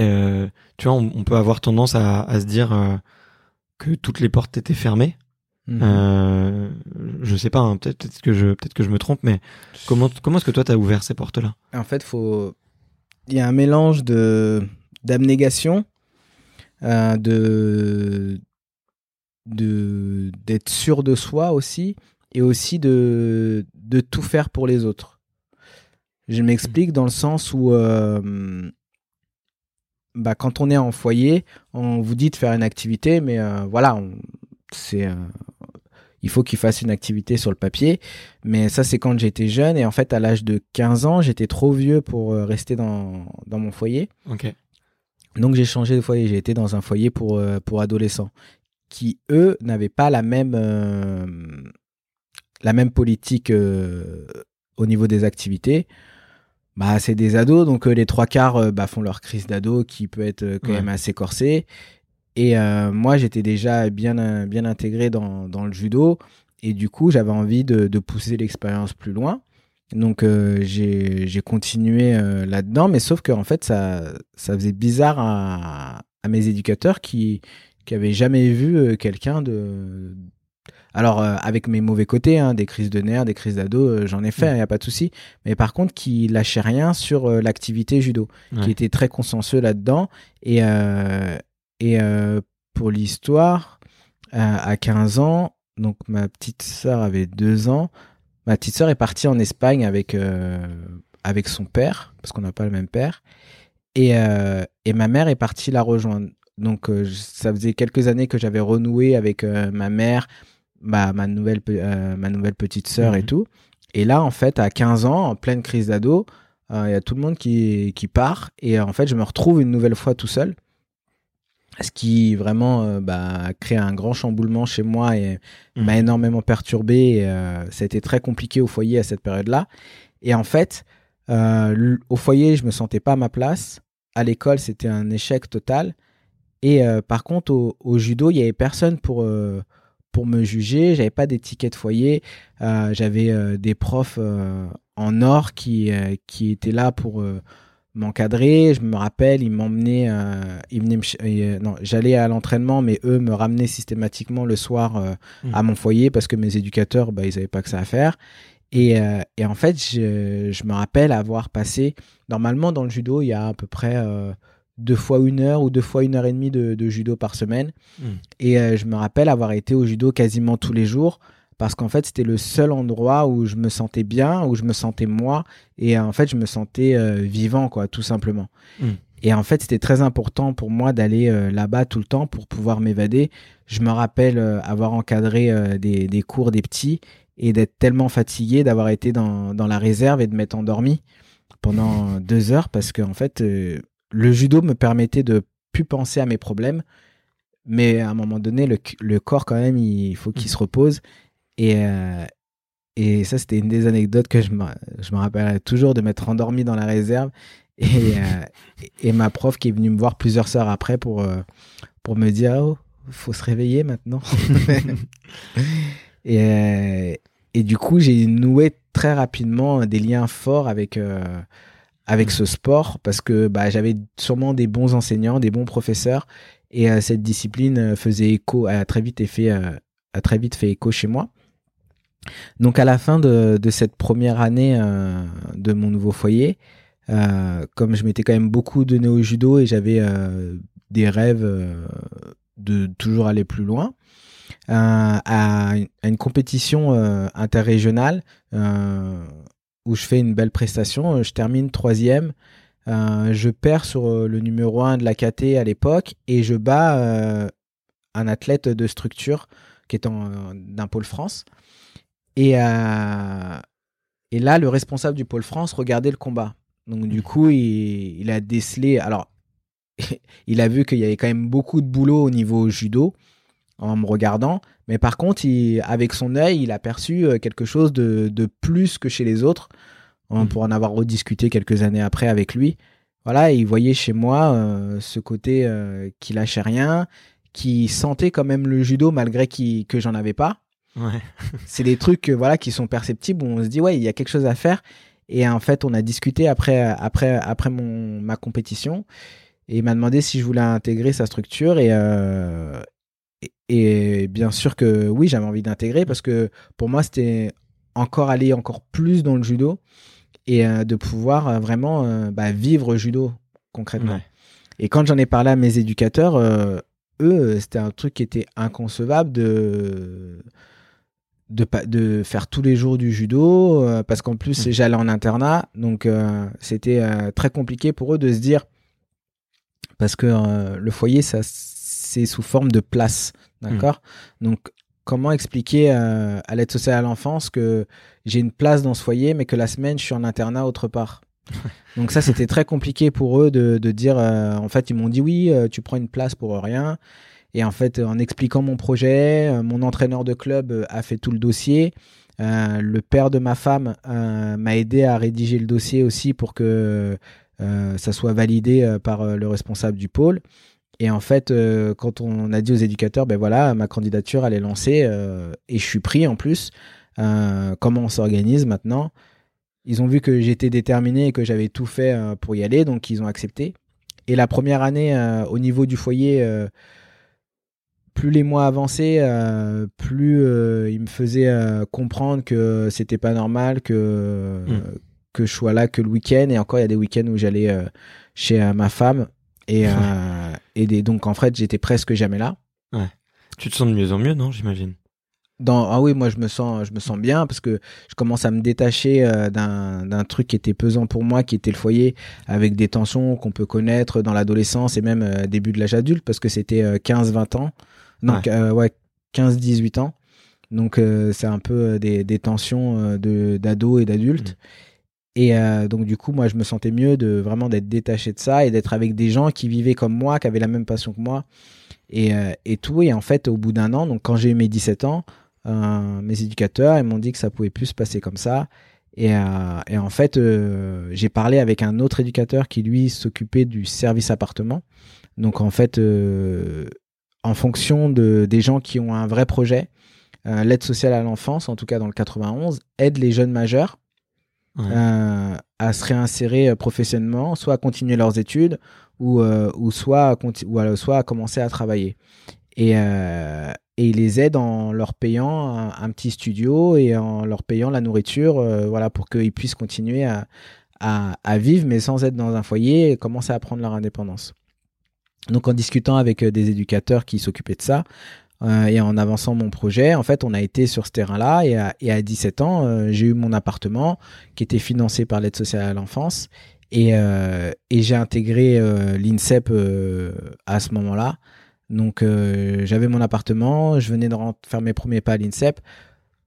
Euh, tu vois, on, peut avoir tendance à se dire que toutes les portes étaient fermées. Mhm. Euh, je sais pas, hein, peut-être que je peut-être que je me trompe, mais comment comment est-ce que toi t'as ouvert ces portes-là? En fait, faut il y a un mélange de d'abnégation, euh, de de d'être sûr de soi aussi, et aussi de de tout faire pour les autres. Je m'explique dans le sens où euh, bah, quand on est en foyer, on vous dit de faire une activité, mais euh, voilà, c'est euh, il faut qu'il fasse une activité sur le papier. Mais ça, c'est quand j'étais jeune. Et en fait, à l'âge de 15 ans, j'étais trop vieux pour euh, rester dans, dans mon foyer. Donc, j'ai changé de foyer. J'ai été dans un foyer pour, pour adolescents qui, eux, n'avaient pas la même, la même politique au niveau des activités bah c'est des ados donc euh, les trois quarts euh, bah, font leur crise d'ado qui peut être euh, quand même assez corsée et moi j'étais déjà bien bien intégré dans, dans le judo et du coup j'avais envie de, de pousser l'expérience plus loin donc j'ai j'ai continué là-dedans mais sauf que en fait ça ça faisait bizarre à, à mes éducateurs qui qui avaient jamais vu quelqu'un de alors, euh, avec mes mauvais côtés, hein, des crises de nerfs, des crises d'ado, euh, j'en ai fait, il mm. n'y a pas de souci. Mais par contre, qui lâchait rien sur euh, l'activité judo, qui était très consensueux là-dedans. Et, et pour l'histoire, à 15 ans, donc ma petite sœur avait 2 ans, ma petite sœur est partie en Espagne avec, avec son père, parce qu'on n'a pas le même père. Et, et ma mère est partie la rejoindre. Donc, ça faisait quelques années que j'avais renoué avec ma mère, ma, ma, nouvelle, euh, ma nouvelle petite sœur et mhm. tout. Et là, en fait, à 15 ans, en pleine crise d'ado, euh, il y a tout le monde qui, qui part. Et en fait, je me retrouve une nouvelle fois tout seul. Ce qui vraiment euh, bah, a créé un grand chamboulement chez moi et m'a mhm. énormément perturbé. Et, ça a été très compliqué au foyer à cette période-là. Et en fait, au foyer, je me sentais pas à ma place. À l'école, c'était un échec total. Et par contre, au, au, judo, il y avait personne pour pour me juger. J'avais pas d'étiquette de foyer. Euh, j'avais euh, des profs euh, en or qui, qui étaient là pour m'encadrer. Je me rappelle, ils m'emmenaient, ils venaient non, j'allais à l'entraînement, mais eux me ramenaient systématiquement le soir mmh. à mon foyer parce que mes éducateurs, bah, ils avaient pas que ça à faire. Et, et en fait, je, je, me rappelle avoir passé, normalement dans le judo, il y a à peu près deux fois une heure ou deux fois une heure et demie de, judo par semaine. Hmm. Et euh, je me rappelle avoir été au judo quasiment tous les jours parce qu'en fait c'était le seul endroit où je me sentais bien, où je me sentais moi et en fait je me sentais euh, vivant quoi, tout simplement. Hmm. Et en fait c'était très important pour moi d'aller euh, là-bas tout le temps pour pouvoir m'évader. Je me rappelle avoir encadré des, des, cours des petits et d'être tellement fatigué d'avoir été dans, dans la réserve et de m'être endormi pendant deux heures parce qu'en en fait le judo me permettait de pu penser à mes problèmes. Mais à un moment donné, le, le corps, quand même, il faut qu'il se repose. Et, euh, et ça, c'était une des anecdotes que je me, je rappellerai toujours de m'être endormi dans la réserve. Et, euh, et, ma prof qui est venue me voir plusieurs heures après pour, euh, pour me dire Oh, faut se réveiller maintenant. et, et du coup, j'ai noué très rapidement des liens forts avec, avec ce sport parce que bah, j'avais sûrement des bons enseignants, des bons professeurs et cette discipline faisait écho, a très vite fait, a très vite fait écho chez moi. Donc à la fin de, cette première année de mon nouveau foyer, comme je m'étais quand même beaucoup donné au judo et j'avais des rêves de toujours aller plus loin, à, une compétition interrégionale où je fais une belle prestation. Je termine troisième. Euh, je perds sur euh, le numéro 1 de la KT à l'époque et je bats euh, un athlète de structure qui est d'un pôle France. Et, et là, le responsable du pôle France regardait le combat. Donc du coup, il, il a décelé. Alors, il a vu qu'il y avait quand même beaucoup de boulot au niveau judo en me regardant. Mais par contre, avec son œil, il a perçu euh, quelque chose de, plus que chez les autres. On mm. pour en avoir rediscuté quelques années après avec lui. Voilà, il voyait chez moi euh, ce côté euh, qui lâchait rien, qui sentait quand même le judo malgré que j'en avais pas. c'est des trucs voilà qui sont perceptibles où on se dit ouais il y a quelque chose à faire. Et en fait on a discuté après après après mon ma compétition. Et il m'a demandé si je voulais intégrer sa structure. Et et bien sûr que oui, j'avais envie d'intégrer parce que pour moi, c'était encore aller encore plus dans le judo et euh, de pouvoir euh, vraiment euh, bah, vivre judo concrètement. Et quand j'en ai parlé à mes éducateurs, eux, c'était un truc qui était inconcevable de de, de faire tous les jours du judo parce qu'en plus j'allais en internat donc c'était très compliqué pour eux de se dire parce que le foyer ça c'est sous forme de place D'accord? Donc, comment expliquer euh, à l'aide sociale à l'enfance que j'ai une place dans ce foyer, mais que la semaine, je suis en internat autre part? Donc ça, c'était très compliqué pour eux de, dire, euh, en fait, ils m'ont dit oui, euh, tu prends une place pour rien. Et en fait, en expliquant mon projet, mon entraîneur de club a fait tout le dossier. le père de ma femme m'a aidé à rédiger le dossier aussi pour que ça soit validé par le responsable du pôle. Et en fait, euh, quand on a dit aux éducateurs, ben voilà, ma candidature, elle est lancée euh, et je suis pris en plus. Euh, comment on s'organise maintenant? Ils ont vu que j'étais déterminé et que j'avais tout fait pour y aller, donc ils ont accepté. Et la première année, au niveau du foyer, plus les mois avançaient, plus ils me faisaient comprendre que c'était pas normal que, hmm. que je sois là que le week-end. Et encore, il y a des week-ends où j'allais chez ma femme et, euh, et donc, en fait, j'étais presque jamais là. Ouais. Tu te sens de mieux en mieux, non, j'imagine? Dans, ah oui, moi je me sens, je me sens bien parce que je commence à me détacher euh, d'un truc qui était pesant pour moi, qui était le foyer, avec des tensions qu'on peut connaître dans l'adolescence et même euh, début de l'âge adulte, parce que c'était 15-20 ans, donc ouais, 15-18 ans. Donc c'est un peu des, des tensions de d'ado et d'adultes. Mmh. Et euh, donc du coup, moi, je me sentais mieux de vraiment d'être détaché de ça et d'être avec des gens qui vivaient comme moi, qui avaient la même passion que moi et, euh, et tout. Et en fait, au bout d'un an, donc quand j'ai eu mes 17 ans, euh, mes éducateurs, ils m'ont dit que ça pouvait plus se passer comme ça. Et, et en fait, j'ai parlé avec un autre éducateur qui lui s'occupait du service appartement. Donc en fait, en fonction de, des gens qui ont un vrai projet, l'aide sociale à l'enfance, en tout cas dans le 91, aide les jeunes majeurs euh, à se réinsérer euh, professionnellement, soit à continuer leurs études ou, euh, ou, soit, à ou soit à commencer à travailler. Et, et ils les aident en leur payant un, petit studio et en leur payant la nourriture voilà, pour qu'ils puissent continuer à, à, à, vivre, mais sans être dans un foyer et commencer à prendre leur indépendance. Donc en discutant avec des éducateurs qui s'occupaient de ça, euh, et en avançant mon projet, en fait, on a été sur ce terrain-là. Et à, et à 17 ans, euh, j'ai eu mon appartement qui était financé par l'aide sociale à l'enfance. Et, euh, et j'ai intégré l'INSEP à ce moment-là. Donc, j'avais mon appartement, je venais de faire mes premiers pas à l'INSEP.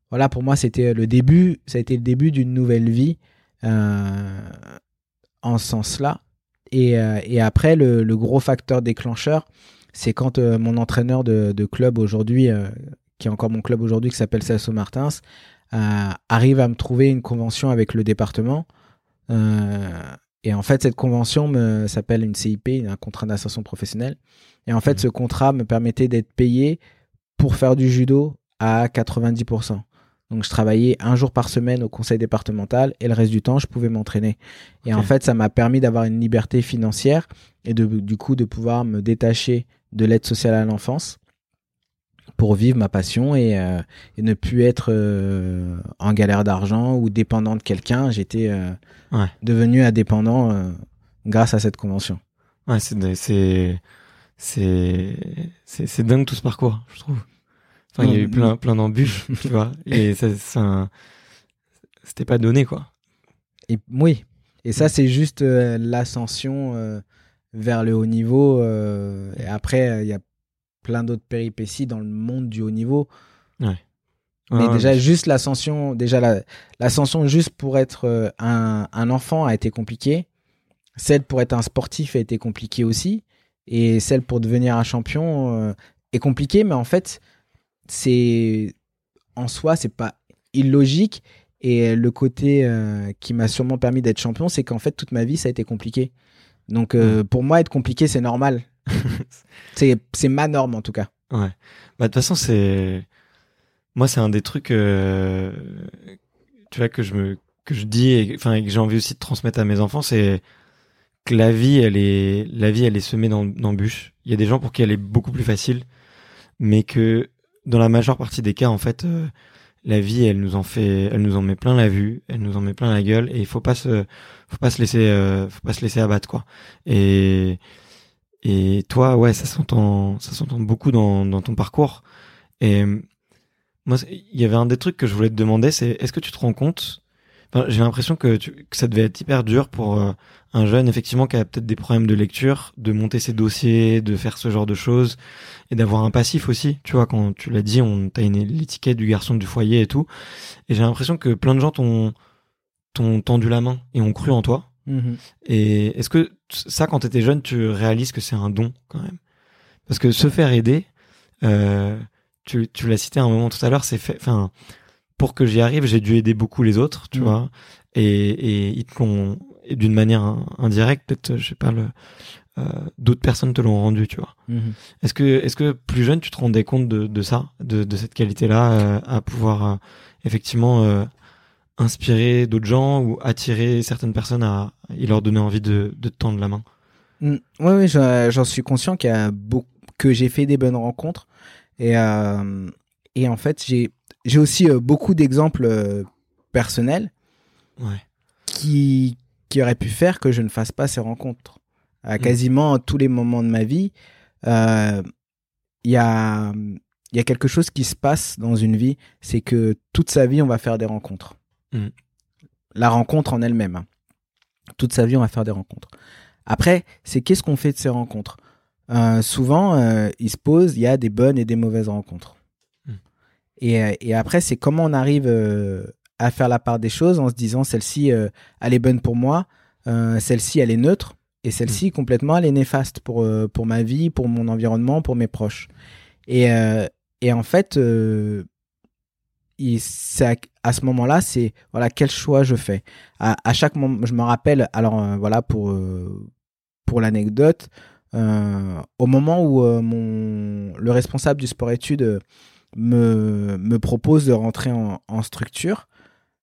Voilà, pour moi, c'était le début, ça a été le début d'une nouvelle vie en ce sens-là. Et, et après, le, le, gros facteur déclencheur, c'est quand mon entraîneur de, de club aujourd'hui, qui est encore mon club aujourd'hui, qui s'appelle Celso Martins, arrive à me trouver une convention avec le département. et en fait, cette convention s'appelle une CIP, un contrat d'insertion professionnelle. Et en fait, mmh. ce contrat me permettait d'être payé pour faire du judo à 90%. Donc je travaillais un jour par semaine au conseil départemental et le reste du temps je pouvais m'entraîner. Et en fait ça m'a permis d'avoir une liberté financière et de, du coup de pouvoir me détacher de l'aide sociale à l'enfance pour vivre ma passion et, euh, et ne plus être euh, en galère d'argent ou dépendant de quelqu'un. J'étais euh, devenu indépendant grâce à cette convention. Ouais, c'est c'est c'est dingue tout ce parcours, je trouve. Enfin, il y a eu plein plein d'embûches, tu vois, et ça, c'était pas donné quoi. Et oui, et ça c'est juste l'ascension vers le haut niveau. et après, il y a plein d'autres péripéties dans le monde du haut niveau. Ouais. Mais déjà, juste l'ascension, déjà l'ascension juste pour être euh, un, un, enfant a été compliquée. Celle pour être un sportif a été compliquée aussi. Et celle pour devenir un champion euh, est compliquée, mais en fait, c'est en soi, c'est pas illogique. Et le côté euh, qui m'a sûrement permis d'être champion, c'est qu'en fait, toute ma vie, ça a été compliqué. Donc, pour moi, être compliqué, c'est normal. c'est ma norme en tout cas. Ouais. Bah, de toute façon, c'est. Moi, c'est un des trucs. Euh, tu vois, que je me que je dis et, enfin, que j'ai envie aussi de transmettre à mes enfants, c'est que la vie, elle est, la vie, elle est semée d'embûches. Il y a des gens pour qui elle est beaucoup plus facile, mais que dans la majeure partie des cas, en fait, euh, la vie, elle nous en fait, elle nous en met plein la vue, elle nous en met plein la gueule, et il faut pas se, faut pas se laisser, euh, faut pas se laisser abattre, quoi. Et et toi, ouais, ça s'entend, ça s'entend beaucoup dans, dans ton parcours. Et moi, il y avait un des trucs que je voulais te demander, c'est est-ce que tu te rends compte enfin, J'ai l'impression que, que, ça devait être hyper dur pour euh, un jeune, effectivement, qui a peut-être des problèmes de lecture, de monter ses dossiers, de faire ce genre de choses, et d'avoir un passif aussi. Tu vois, quand tu l'as dit, on t'a l'étiquette du garçon du foyer et tout. Et j'ai l'impression que plein de gens t'ont, t'ont tendu la main et ont cru en toi. Mhm. Et est-ce que ça, quand tu étais jeune, tu réalises que c'est un don quand même? Parce que se faire aider, euh, tu, tu l'as cité un moment tout à l'heure, c'est fait. Enfin, pour que j'y arrive, j'ai dû aider beaucoup les autres, tu mhm. vois. Et, et ils te l'ont, d'une manière indirecte, peut-être, je sais pas, le, euh, d'autres personnes te l'ont rendu, tu vois. Mhm. Est-ce que, est-ce que plus jeune, tu te rendais compte de, de ça, de, de cette qualité-là, euh, à pouvoir euh, effectivement inspirer d'autres gens ou attirer certaines personnes à et leur donner envie de, de te tendre la main? Oui, mm. oui, j'en suis conscient qu'il y a beaucoup, que j'ai fait des bonnes rencontres et et en fait j'ai j'ai aussi euh, beaucoup d'exemples euh, personnels ouais. qui qui auraient pu faire que je ne fasse pas ces rencontres à mm. quasiment tous les moments de ma vie il y a y a quelque chose qui se passe dans une vie c'est que toute sa vie on va faire des rencontres Mm. La rencontre en elle-même. Hein. Toute sa vie, on va faire des rencontres. Après, c'est qu'est-ce qu'on fait de ces rencontres? Euh, Souvent, euh, il se pose, il y a des bonnes et des mauvaises rencontres. Et, euh, et, après, c'est comment on arrive à faire la part des choses en se disant celle-ci, elle est bonne pour moi, celle-ci, elle est neutre, et celle-ci, mm. complètement, elle est néfaste pour, pour ma vie, pour mon environnement, pour mes proches. Et, et en fait, c'est à, ce moment-là, c'est voilà quel choix je fais. À, à chaque moment, je me rappelle. Alors euh, voilà pour euh, pour l'anecdote, euh, au moment où mon le responsable du sport études me me propose de rentrer en, structure,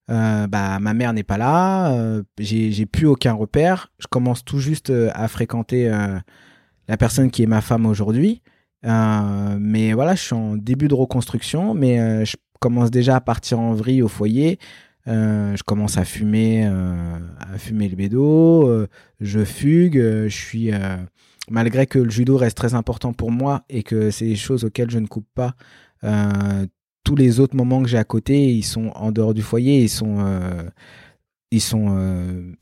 bah ma mère n'est pas là, j'ai j'ai plus aucun repère. Je commence tout juste à fréquenter la personne qui est ma femme aujourd'hui. mais voilà, je suis en début de reconstruction, mais je commence déjà à partir en vrille au foyer. Euh, je commence à fumer, euh, à fumer le bédo. Euh, je fugue. je suis, malgré que le judo reste très important pour moi et que c'est des choses auxquelles je ne coupe pas. Tous les autres moments que j'ai à côté, ils sont en dehors du foyer. Ils sont, ils sont,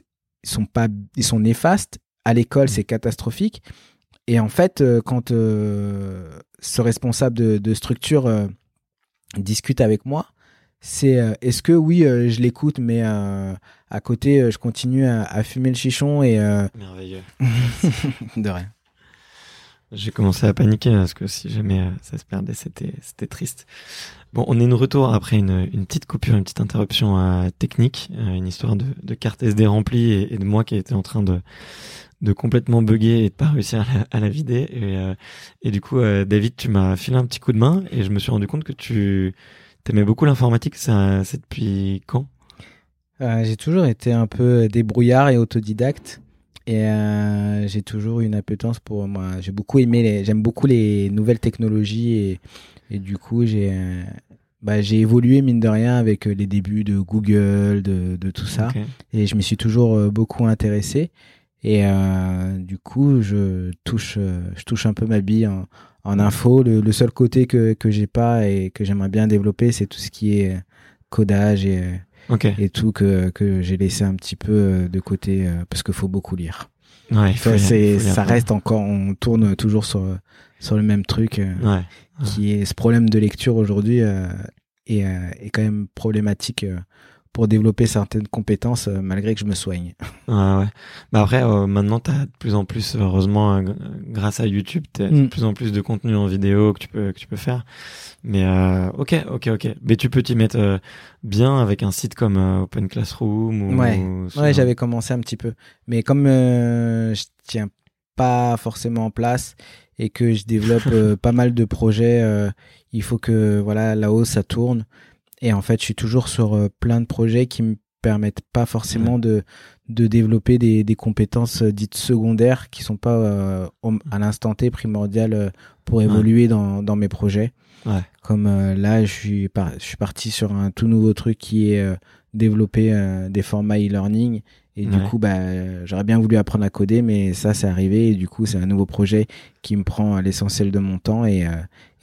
ils sont pas, ils sont néfastes. À l'école, c'est catastrophique. Et en fait, quand ce responsable de, de structure discute avec moi, c'est euh, est-ce que oui, euh, je l'écoute, mais euh, à côté, je continue à, fumer le chichon et, de rien. J'ai commencé à paniquer parce que si jamais euh, ça se perdait, c'était c'était triste. Bon, on est de retour après une, une petite coupure, une petite interruption euh, technique, euh, une histoire de, de carte SD remplie et, et, de moi qui était en train de de complètement bugger et de pas réussir à la, à la vider. Et, euh, et du coup, David, tu m'as filé un petit coup de main et je me suis rendu compte que tu t'aimais beaucoup l'informatique. Ça, c'est depuis quand? J'ai toujours été un peu débrouillard et autodidacte. Et euh, j'ai toujours une appétence pour moi. J'ai beaucoup aimé j'aime beaucoup les nouvelles technologies et, et du coup j'ai, euh, bah, j'ai évolué mine de rien avec les débuts de Google, de, de tout ça. Et je m'y suis toujours euh, beaucoup intéressé. Et euh, du coup, je touche, euh, je touche un peu ma bille en, en info. Le, le seul côté que, que j'ai pas et que j'aimerais bien développer, c'est tout ce qui est codage et, Et tout que, que j'ai laissé un petit peu euh, de côté euh, parce qu'il faut beaucoup lire. Ouais, Ça, c'est, reste encore, on tourne toujours sur, sur le même truc euh, Ouais. qui est ce problème de lecture aujourd'hui euh, est, euh, est quand même problématique pour développer certaines compétences euh, malgré que je me soigne. Ouais, ouais. Bah après, euh, maintenant, t'as de plus en plus, heureusement, euh, gr- grâce à YouTube, t'as de Mm. plus en plus de contenu en vidéo que tu peux, que tu peux faire. Mais ok, ok, ok. Mais tu peux t'y mettre bien avec un site comme Open Classroom ou. Ouais. ou Ouais, j'avais commencé un petit peu. Mais comme je tiens pas forcément en place et que je développe pas mal de projets, il faut que voilà là-haut ça tourne. Et en fait, je suis toujours sur euh, plein de projets qui me permettent pas forcément de de développer des, des compétences euh, dites secondaires qui sont pas euh, au- à l'instant T primordiales pour évoluer dans, dans mes projets. Ouais. Comme euh, là, je suis, par- je suis parti sur un tout nouveau truc qui est euh, développer des formats e-learning. Et du coup, bah, j'aurais bien voulu apprendre à coder, mais ça, c'est arrivé. Et du coup, c'est un nouveau projet qui me prend l'essentiel de mon temps et,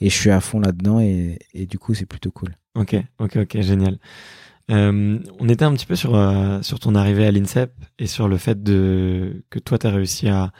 et je suis à fond là-dedans. Et, et du coup, c'est plutôt cool. Ok, ok, ok, génial. Euh, on était un petit peu sur euh, sur ton arrivée à l'INSEP et sur le fait de que toi t'as réussi à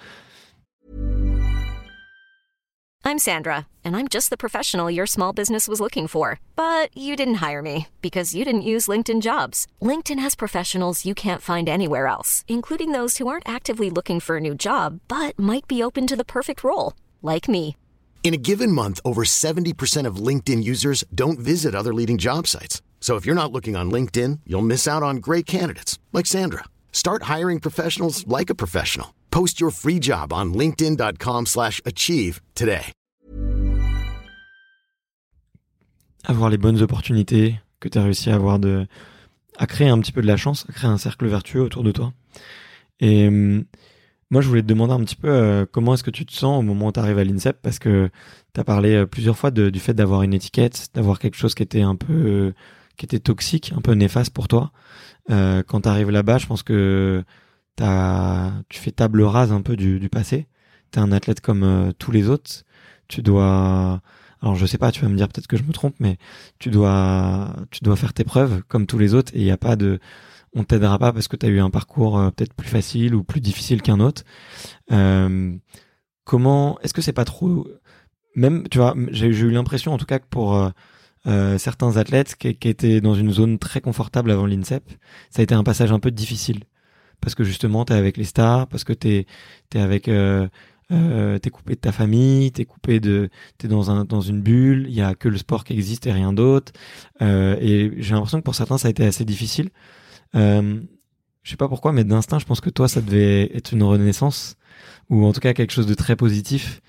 I'm Sandra, and I'm just the professional your small business was looking for. But you didn't hire me because you didn't use LinkedIn jobs. LinkedIn has professionals you can't find anywhere else, including those who aren't actively looking for a new job but might be open to the perfect role, like me. In a given month, over 70% of LinkedIn users don't visit other leading job sites. So if you're not looking on LinkedIn, you'll miss out on great candidates like Sandra. Start hiring professionals like a professional. Post your free job on linkedin.com/achieve today. avoir les bonnes opportunités, que tu as réussi à avoir de à créer un petit peu de la chance, à créer un cercle vertueux autour de toi. Et moi, je voulais te demander un petit peu euh, comment est-ce que tu te sens au moment où tu arrives à l'INSEP, parce que tu as parlé euh, plusieurs fois du fait d'avoir une étiquette, d'avoir quelque chose qui était un peu qui était toxique, un peu néfaste pour toi. Euh, quand tu arrives là-bas, je pense que t'as, tu fais table rase un peu du, passé. Tu es un athlète comme tous les autres. Tu dois alors je sais pas, tu vas me dire peut-être que je me trompe, mais tu dois, tu dois faire tes preuves comme tous les autres et il n'y a pas de, on t'aidera pas parce que tu as eu un parcours euh, peut-être plus facile ou plus difficile qu'un autre. Euh, comment, est-ce que c'est pas trop, même, tu vois, j'ai eu l'impression en tout cas que pour euh, euh, certains athlètes qui, étaient dans une zone très confortable avant l'INSEP, ça a été un passage un peu difficile parce que justement t'es avec les stars, parce que t'es t'es avec euh, t'es coupé de ta famille, t'es coupé de, t'es dans un dans une bulle, il y a que le sport qui existe et rien d'autre. Et j'ai l'impression que pour certains ça a été assez difficile. Euh, je sais pas pourquoi, mais d'instinct, je pense que toi ça devait être une renaissance ou en tout cas quelque chose de très positif.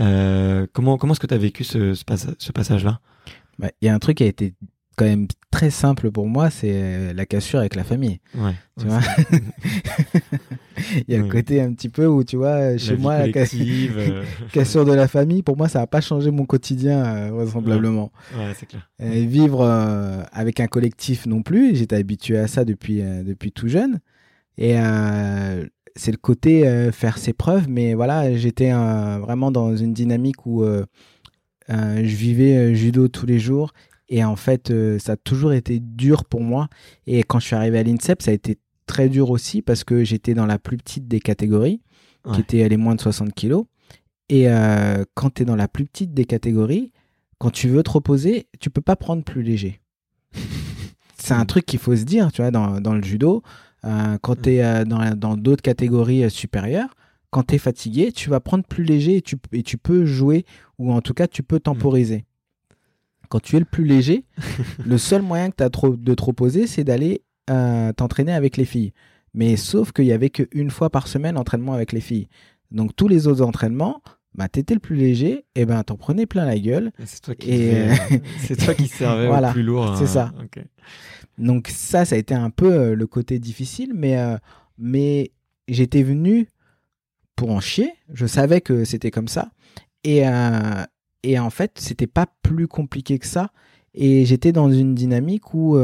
Euh, comment comment est-ce que t'as vécu ce ce, passa- ce passage là Bah, Il y a un truc qui a été quand même très simple pour moi, c'est la cassure avec la famille. Ouais. Tu Ouais, vois c'est- Il y a le côté un petit peu où, tu vois, chez la moi, la euh, cassure de la famille, pour moi, ça n'a pas changé mon quotidien, euh, vraisemblablement. clair. Euh, vivre euh, avec un collectif non plus, j'étais habitué à ça depuis, depuis tout jeune. Et c'est le côté faire ses preuves, mais voilà, j'étais vraiment dans une dynamique où euh, je vivais euh, judo tous les jours. Et en fait, euh, ça a toujours été dur pour moi. Et quand je suis arrivé à l'INSEP, ça a été très dur aussi parce que j'étais dans la plus petite des catégories, Ouais. qui était les moins de 60 kilos. Et euh, quand tu es dans la plus petite des catégories, quand tu veux te reposer, tu peux pas prendre plus léger. C'est un truc qu'il faut se dire, tu vois, dans, dans le judo. euh, quand tu es dans dans d'autres catégories euh, supérieures, quand tu es fatigué, tu vas prendre plus léger et tu, et tu peux jouer, ou en tout cas, tu peux temporiser. Quand tu es le plus léger, le seul moyen que tu as de te reposer, c'est d'aller euh, t'entraîner avec les filles. Mais sauf qu'il y avait qu'une fois par semaine entraînement avec les filles. Donc tous les autres entraînements, bah, tu étais le plus léger, et ben t'en prenais plein la gueule. C'est toi qui, et... c'est toi qui servais voilà, au plus lourd. C'est ça. Ok. Donc ça, ça a été un peu euh, le côté difficile, mais, euh, mais j'étais venu pour en chier. Je savais que c'était comme ça. Et, euh, et en fait, c'était pas plus compliqué que ça. Et j'étais dans une dynamique où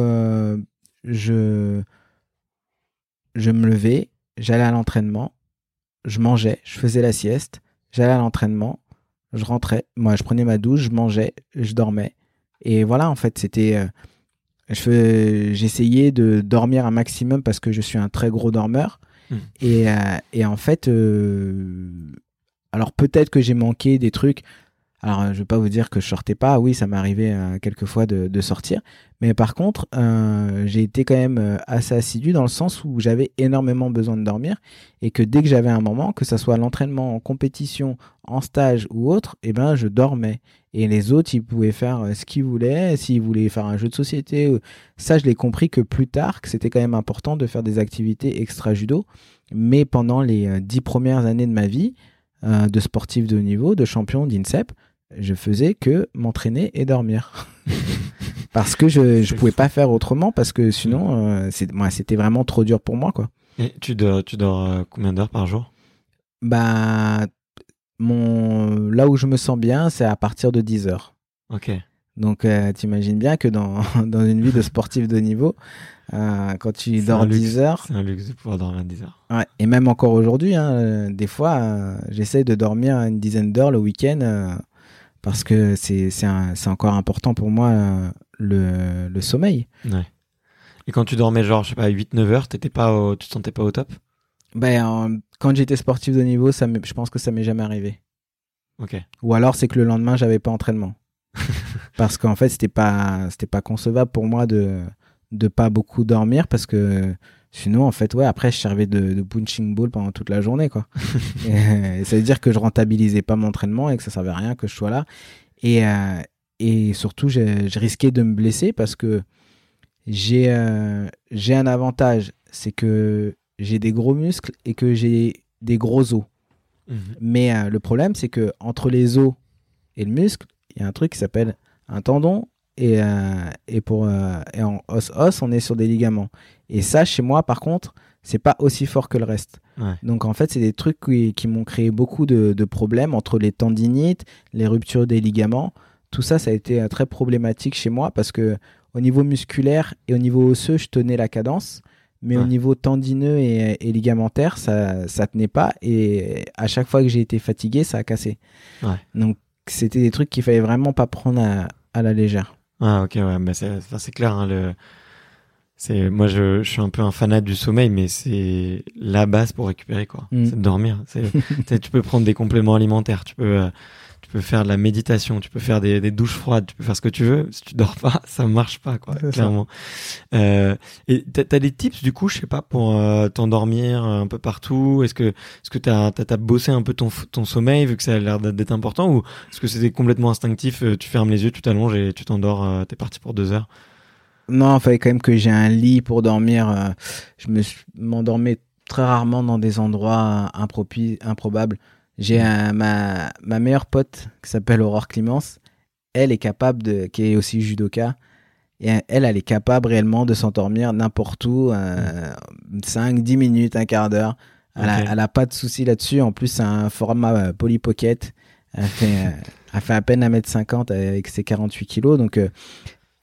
je, je me levais, j'allais à l'entraînement, je mangeais, je faisais la sieste, j'allais à l'entraînement, je rentrais, moi je prenais ma douche, je mangeais, je dormais. Et voilà, en fait, c'était j'essayais de dormir un maximum parce que je suis un très gros dormeur. Et, euh, et, en fait, euh, alors peut-être que j'ai manqué des trucs. Alors, je ne vais pas vous dire que je sortais pas. Oui, ça m'est arrivé euh, quelques fois de, sortir. Mais par contre, euh, j'ai été quand même euh, assez assidu dans le sens où j'avais énormément besoin de dormir et que dès que j'avais un moment, que ce soit l'entraînement, en compétition, en stage ou autre, eh ben, je dormais. Et les autres, ils pouvaient faire ce qu'ils voulaient. S'ils voulaient faire un jeu de société, ça, je l'ai compris que plus tard, que c'était quand même important de faire des activités extra-judo. Mais pendant les dix premières années de ma vie, de sportif de haut niveau, de champion d'INSEP, je faisais que m'entraîner et dormir. parce que je ne pouvais pas faire autrement, parce que sinon, euh, c'était vraiment trop dur pour moi. Quoi. Et tu dors, tu dors euh, combien d'heures par jour? Bah, mon... là où je me sens bien, c'est à partir de 10 heures. Ok. Donc, euh, tu imagines bien que dans, dans une vie de sportif de niveau, quand tu dors 10 heures. C'est un luxe de pouvoir dormir 10 heures. Ouais, et même encore aujourd'hui, hein, des fois, j'essaie de dormir une dizaine d'heures le week-end parce que c'est encore important pour moi euh, le, le sommeil. Ouais. Et quand tu dormais genre, je sais pas, 8-9 heures, étais pas tu te sentais pas au top? Ben, Quand j'étais sportif de niveau, ça je pense que ça m'est jamais arrivé. Ok. Ou alors c'est que le lendemain, j'avais pas entraînement. parce qu'en fait, c'était pas, pas concevable pour moi de de pas beaucoup dormir parce que Sinon, en fait, ouais, après, je servais de, de punching ball pendant toute la journée, quoi. et, ça veut dire que je rentabilisais pas mon entraînement et que ça servait à rien que je sois là. Et, euh, et surtout, je risquais de me blesser parce que j'ai euh, j'ai un avantage, c'est que j'ai des gros muscles et que j'ai des gros os. Mhm. Mais euh, le problème, c'est que entre les os et le muscle, il y a un truc qui s'appelle un tendon et, et, pour, et en os-os, on est sur des ligaments. Et ça, chez moi, par contre, c'est pas aussi fort que le reste. Donc en fait, c'est des trucs qui, m'ont créé beaucoup de, problèmes entre les tendinites, les ruptures des ligaments. Tout ça, ça a été euh, très problématique chez moi parce que au niveau musculaire et au niveau osseux, je tenais la cadence. Mais au niveau tendineux et, ligamentaire, ça, ça tenait pas. Et à chaque fois que j'ai été fatigué, ça a cassé. Donc c'était des trucs qu'il fallait vraiment pas prendre à, la légère. Ah ok, ouais, mais c'est clair. Hein, le c'est moi je, je, suis un peu un fanat du sommeil, mais c'est la base pour récupérer quoi. Mm. C'est de dormir. C'est, tu peux prendre des compléments alimentaires, tu peux euh, tu peux faire de la méditation, tu peux faire des, des, douches froides, tu peux faire ce que tu veux. Si tu dors pas, ça marche pas quoi, clairement. Euh, et t'as, as des tips du coup, je sais pas, pour euh, t'endormir un peu partout? Est-ce que est-ce que t'as, t'as, t'as bossé un peu ton ton sommeil vu que ça a l'air d'être important ou est-ce que c'était complètement instinctif Tu fermes les yeux, tu t'allonges et tu t'endors. t'es parti pour deux heures? Non, il fallait quand même que j'ai un lit pour dormir. Euh, je me m'endormais très rarement dans des endroits improbables. J'ai ma, ma meilleure pote qui s'appelle Aurore Clémence. Elle est capable de, qui est aussi judoka. Et elle, elle est capable réellement de s'endormir n'importe où, 5, euh, 10 minutes, un quart d'heure. Elle, a, pas de souci là-dessus. En plus, c'est un format euh, Poly Pocket. Elle fait, elle fait à peine 1m50 avec ses 48 kilos. Donc,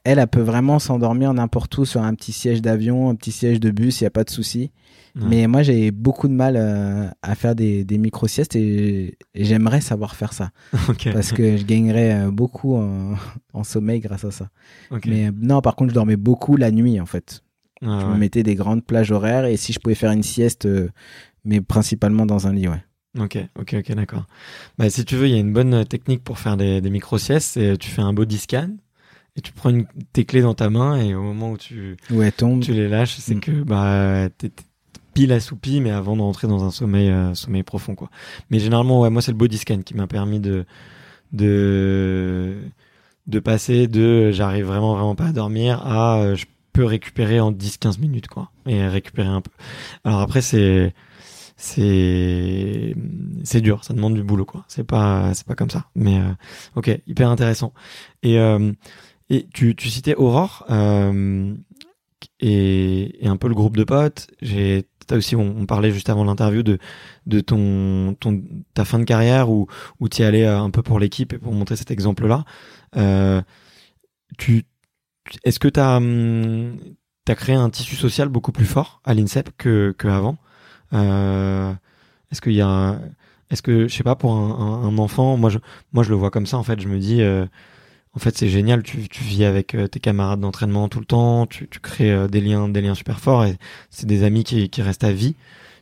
elle, elle peut vraiment s'endormir n'importe où sur un petit siège d'avion, un petit siège de bus, il n'y a pas de souci. Mais moi, j'ai beaucoup de mal euh, à faire des, micro-siestes et, j'aimerais savoir faire ça. Parce que je gagnerais euh, beaucoup en, sommeil grâce à ça. Mais euh, non, par contre, je dormais beaucoup la nuit, en fait. Ah je me mettais des grandes plages horaires et si je pouvais faire une sieste, mais principalement dans un lit, ouais. Ok, ok, ok, d'accord. Bah, si tu veux, il y a une bonne technique pour faire des, des micro-siestes, tu fais un body scan et tu prends une, tes clés dans ta main et au moment où tu, tu les lâches, c'est mm. que bah, pile assoupi, mais avant de rentrer dans un sommeil, euh, sommeil profond, quoi. Mais généralement, ouais, moi, c'est le body scan qui m'a permis de, de, de passer de j'arrive vraiment, vraiment pas à dormir à euh, je peux récupérer en 10-15 minutes, quoi. Et récupérer un peu. Alors après, c'est, c'est, c'est dur, ça demande du boulot, quoi. C'est pas, c'est pas comme ça. Mais, euh, ok, hyper intéressant. Et, et tu, tu citais Aurore, et, et un peu le groupe de potes. J'ai aussi, on, parlait juste avant l'interview de, de ton, ton, ta fin de carrière où, où tu y allais euh, un peu pour l'équipe et pour montrer cet exemple-là. Euh, est-ce que tu as, hum, créé un tissu social beaucoup plus fort à l'INSEP que, que euh, Est-ce qu'il y a, est-ce que, je sais pas, pour un, un, enfant, moi je, moi je le vois comme ça en fait, je me dis, euh, en fait, c'est génial. Tu, tu vis avec euh, tes camarades d'entraînement tout le temps. Tu, tu crées euh, des liens, des liens super forts. Et c'est des amis qui, qui restent à vie.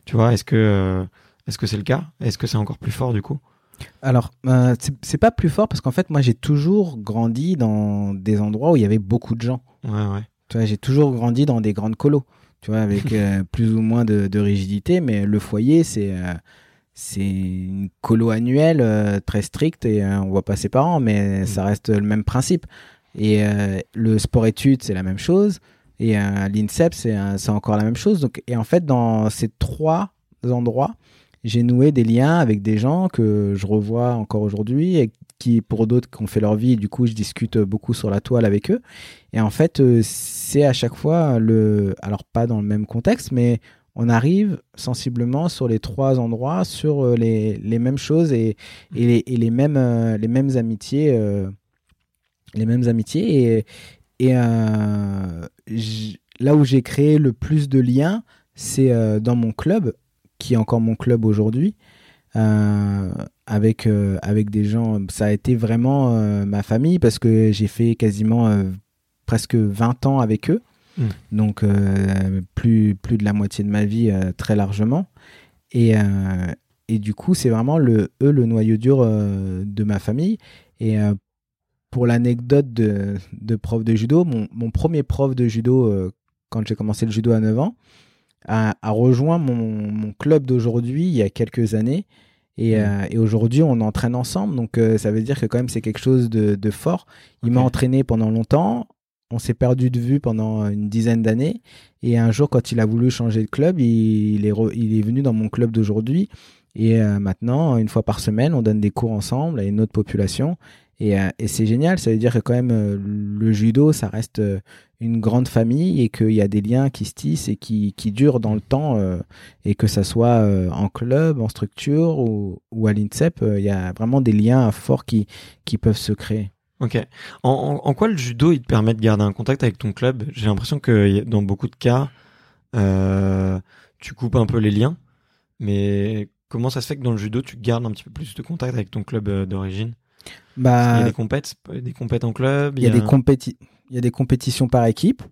Tu vois Est-ce que euh, est-ce que c'est le cas? Est-ce que c'est encore plus fort du coup? Alors, euh, c'est pas plus fort parce qu'en fait, moi, j'ai toujours grandi dans des endroits où il y avait beaucoup de gens. Ouais, ouais. Tu vois, j'ai toujours grandi dans des grandes colos, tu vois, avec plus ou moins de, de, rigidité, mais le foyer, c'est c'est une colo annuelle euh, très stricte et euh, on voit pas ses parents, mais mm. ça reste le même principe. Et euh, le sport-études, c'est la même chose. Et l'INSEP, c'est encore la même chose. Donc, et en fait, dans ces trois endroits, j'ai noué des liens avec des gens que je revois encore aujourd'hui et qui, pour d'autres, qui ont fait leur vie, du coup, je discute beaucoup sur la toile avec eux. Et en fait, c'est à chaque fois le, alors pas dans le même contexte, mais on arrive sensiblement sur les trois endroits sur euh, les, mêmes choses et, euh, les mêmes amitiés. Euh, les mêmes amitiés. Et, là où j'ai créé le plus de liens, c'est dans mon club, qui est encore mon club aujourd'hui. avec, avec des gens, ça a été vraiment ma famille parce que j'ai fait quasiment presque 20 ans avec eux. Mm. Donc, euh, plus, plus de la moitié de ma vie, euh, très largement. Et, euh, et du coup, c'est vraiment le, eux le noyau dur de ma famille. Et pour l'anecdote de, de, prof de judo, mon, mon premier prof de judo, quand j'ai commencé le judo à 9 ans, a, a rejoint mon, mon club d'aujourd'hui il y a quelques années. Et, mm. et aujourd'hui, on entraîne ensemble. Donc, ça veut dire que quand même, c'est quelque chose de, de fort. Il m'a entraîné pendant longtemps on s'est perdu de vue pendant une dizaine d'années. Et un jour, quand il a voulu changer de club, il, est, il est venu dans mon club d'aujourd'hui. Et euh, maintenant, une fois par semaine, on donne des cours ensemble à une autre population. Et, euh, c'est génial. Ça veut dire que quand même, euh, le judo, ça reste une grande famille et qu'il y a des liens qui se tissent et qui, durent dans le temps. et que ça soit en club, en structure ou, ou à l'INSEP, il y a vraiment des liens forts qui, qui peuvent se créer. Ok. En, quoi le judo il te permet de garder un contact avec ton club? J'ai l'impression que dans beaucoup de cas, euh, tu coupes un peu les liens. Mais comment ça se fait que dans le judo tu gardes un petit peu plus de contact avec ton club euh, d'origine? Bah, Il y a des compètes, des compètes en club. Il y, a, des compéti il y a des compétitions par équipe.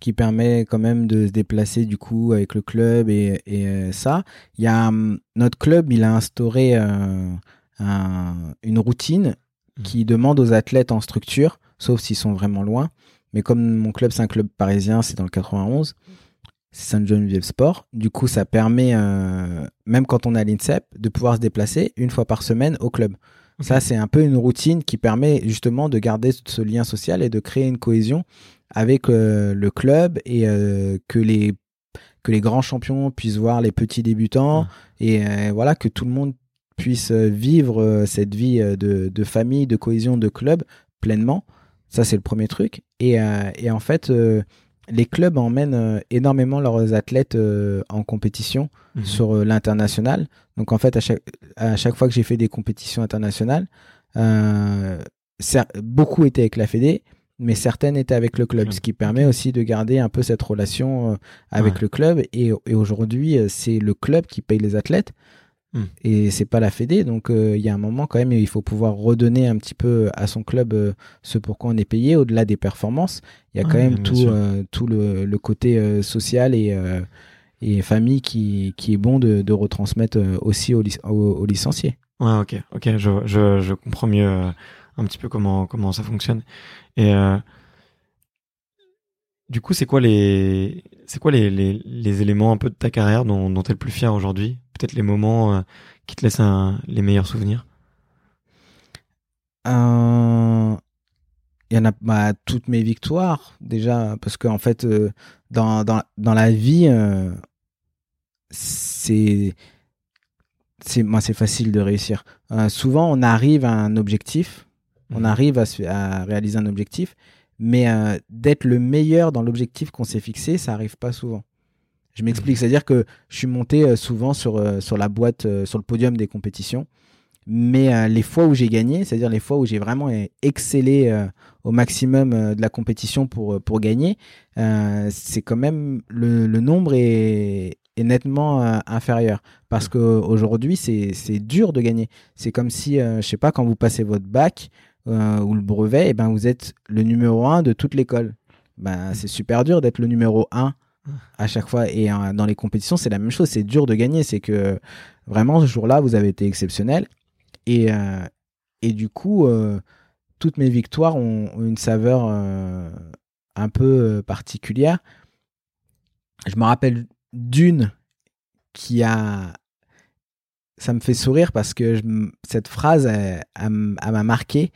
qui permet quand même de se déplacer du coup avec le club et, et euh, ça. Il y a hum, notre club, il a instauré un, une routine. Qui demande aux athlètes en structure, sauf s'ils sont vraiment loin. Mais comme mon club, c'est un club parisien, c'est dans le 91, c'est Saint-Geneviève Sport. Du coup, ça permet, euh, même quand on est à l'INSEP, de pouvoir se déplacer une fois par semaine au club. Ça, c'est un peu une routine qui permet justement de garder ce lien social et de créer une cohésion avec euh, le club et euh, que les que les grands champions puissent voir les petits débutants et voilà que tout le monde puisse euh, vivre euh, cette vie euh, de, famille, de cohésion, de club pleinement. Ça, c'est le premier truc. Et, et en fait, les clubs emmènent énormément leurs athlètes en compétition mhm. sur l'international. Donc, en fait, à chaque, à chaque fois que j'ai fait des compétitions internationales, beaucoup étaient avec la Fédé, mais certaines étaient avec le club, ce qui permet aussi de garder un peu cette relation avec le club. Et, et aujourd'hui, c'est le club qui paye les athlètes. Hmm. Et c'est pas la Fédé, donc euh, il y a un moment quand même, il faut pouvoir redonner un petit peu à son club euh, ce pour quoi on est payé, au-delà des performances. Il y a quand même tout, euh, tout le, le côté social et, et famille qui, qui est bon de, de retransmettre aussi aux, aux, licenciés. Ouais, ok, ok, je, je, je comprends mieux un petit peu comment, comment ça fonctionne. Et Du coup, c'est quoi les, c'est quoi les, les, les, éléments un peu de ta carrière dont, dont tu es le plus fier aujourd'hui? Peut-être les moments euh, qui te laissent un, les meilleurs souvenirs? Euh, Il y en a bah, toutes mes victoires, déjà, parce qu'en en fait, euh, dans, dans, dans, la vie, euh, c'est c'est moi c'est facile de réussir. souvent, on arrive à un objectif, on mmh. arrive à, à réaliser un objectif, mais euh, d'être le meilleur dans l'objectif qu'on s'est fixé, ça arrive pas souvent. Je m'explique, c'est-à-dire que je suis monté euh, souvent sur, euh, sur la boîte, sur le podium des compétitions, mais les fois où j'ai gagné, c'est-à-dire les fois où j'ai vraiment excellé au maximum de la compétition pour, pour gagner, c'est quand même le, le nombre est, est nettement inférieur parce mmh. qu'aujourd'hui c'est dur de gagner. C'est comme si, je sais pas, quand vous passez votre bac, euh, ou le brevet, et eh ben vous êtes le numéro un de toute l'école. Ben, c'est super dur d'être le numéro un à chaque fois. Et euh, dans les compétitions, c'est la même chose. C'est dur de gagner. C'est que vraiment, ce jour-là, vous avez été exceptionnel. Et, euh, et du coup, toutes mes victoires ont, une saveur un peu particulière. Je me rappelle d'une qui a. Ça me fait sourire parce que cette phrase, elle m'a marqué.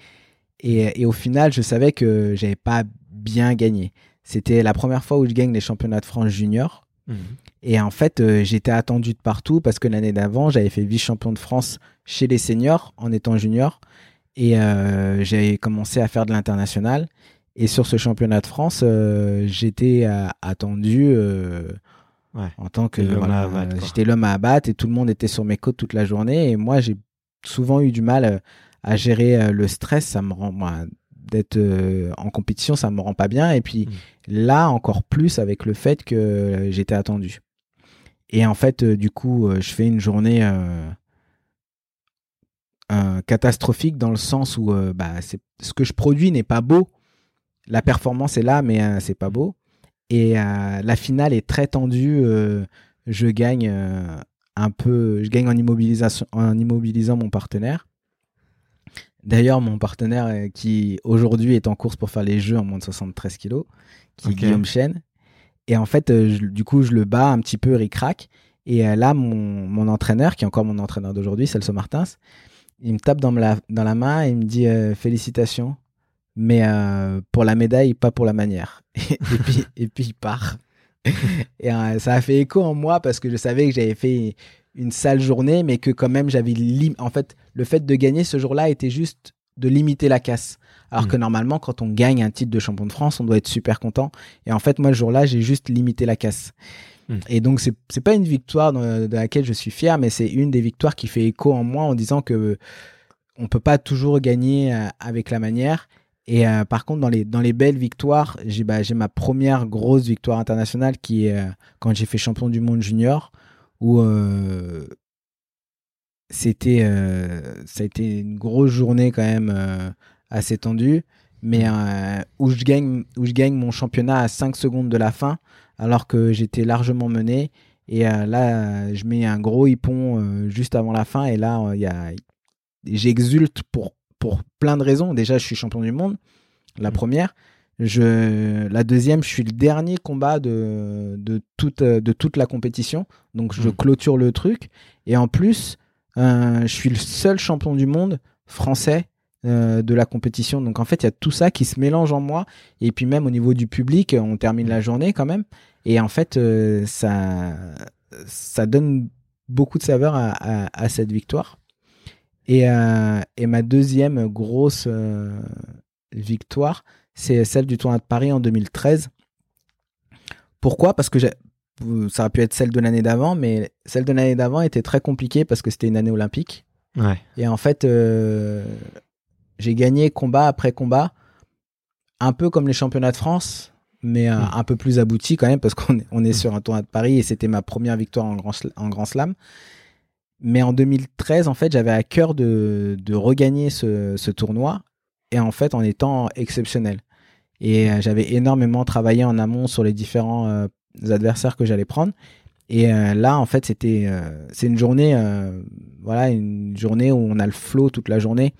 Et, au final, je savais que j'avais pas bien gagné. C'était la première fois où je gagne les championnats de France junior. Mhm. Et en fait, euh, j'étais attendu de partout parce que l'année d'avant, j'avais fait vice-champion de France chez les seniors en étant junior. Et euh, j'ai commencé à faire de l'international. Et sur ce championnat de France, euh, j'étais attendu en tant que j'étais l'homme à abattre et tout le monde était sur mes côtes toute la journée. Et moi, j'ai souvent eu du mal à gérer le stress, ça me rend moi d'être euh, en compétition, ça me rend pas bien. Et puis mm. là, encore plus avec le fait que j'étais attendu. Et en fait, euh, du coup, je fais une journée catastrophique dans le sens où bah, ce que je produis n'est pas beau. La performance est là, mais c'est pas beau. Et la finale est très tendue. je gagne un peu, je gagne en, immobilisation, en immobilisant mon partenaire. D'ailleurs, mon partenaire euh, qui aujourd'hui est en course pour faire les jeux en moins de 73 kilos, qui est Guillaume Chen. Et en fait, euh, du coup, je le bats un petit peu ric-rac. Et euh, là, mon, entraîneur, qui est encore mon entraîneur d'aujourd'hui, Celso Martins, il me tape dans la, dans la main et il me dit félicitations, mais pour la médaille, pas pour la manière. et, puis, et puis il part. et ça a fait écho en moi parce que je savais que j'avais fait une sale journée, mais que quand même j'avais en fait le fait de gagner ce jour-là était juste de limiter la casse. Alors mm. que normalement, quand on gagne un titre de champion de France, on doit être super content. Et en fait, moi, le jour-là, j'ai juste limité la casse. Mm. Et donc, c'est, c'est pas une victoire de, laquelle je suis fier, mais c'est une des victoires qui fait écho en moi en disant que on peut pas toujours gagner euh, avec la manière. Et euh, par contre, dans les, dans les belles victoires, j'ai, bah, ma première grosse victoire internationale qui est euh, quand j'ai fait champion du monde junior où c'était ça a été une grosse journée quand même assez tendue mais mmh. où je gagne où je gagne mon championnat à 5 secondes de la fin alors que j'étais largement mené et là je mets un gros hippon juste avant la fin et là il y a j'exulte pour pour plein de raisons déjà je suis champion du monde la mmh. première je, la deuxième, je suis le dernier combat de, de, toute, de toute la compétition. Donc, je hmm. clôture le truc. Et en plus, euh, je suis le seul champion du monde français euh, de la compétition. Donc, en fait, il y a tout ça qui se mélange en moi. Et puis, même au niveau du public, on termine la journée quand même. Et en fait, euh, ça, ça donne beaucoup de saveur à, à, cette victoire. Et, et, ma deuxième grosse victoire, c'est celle du tournoi de Paris en 2013. Pourquoi? Parce que ça aurait pu être celle de l'année d'avant, mais celle de l'année d'avant était très compliquée parce que c'était une année olympique. Et en fait, euh, j'ai gagné combat après combat, un peu comme les championnats de France, mais euh, hmm. un peu plus abouti quand même parce qu'on est, on est hmm. sur un tournoi de Paris et c'était ma première victoire en grand, en grand slam. Mais en 2013, en fait, j'avais à cœur de, de regagner ce, ce tournoi et en fait en étant exceptionnel. Et euh, j'avais énormément travaillé en amont sur les différents euh, adversaires que j'allais prendre. Et euh, là, en fait, c'était c'est une journée, voilà, une journée où on a le flow toute la journée,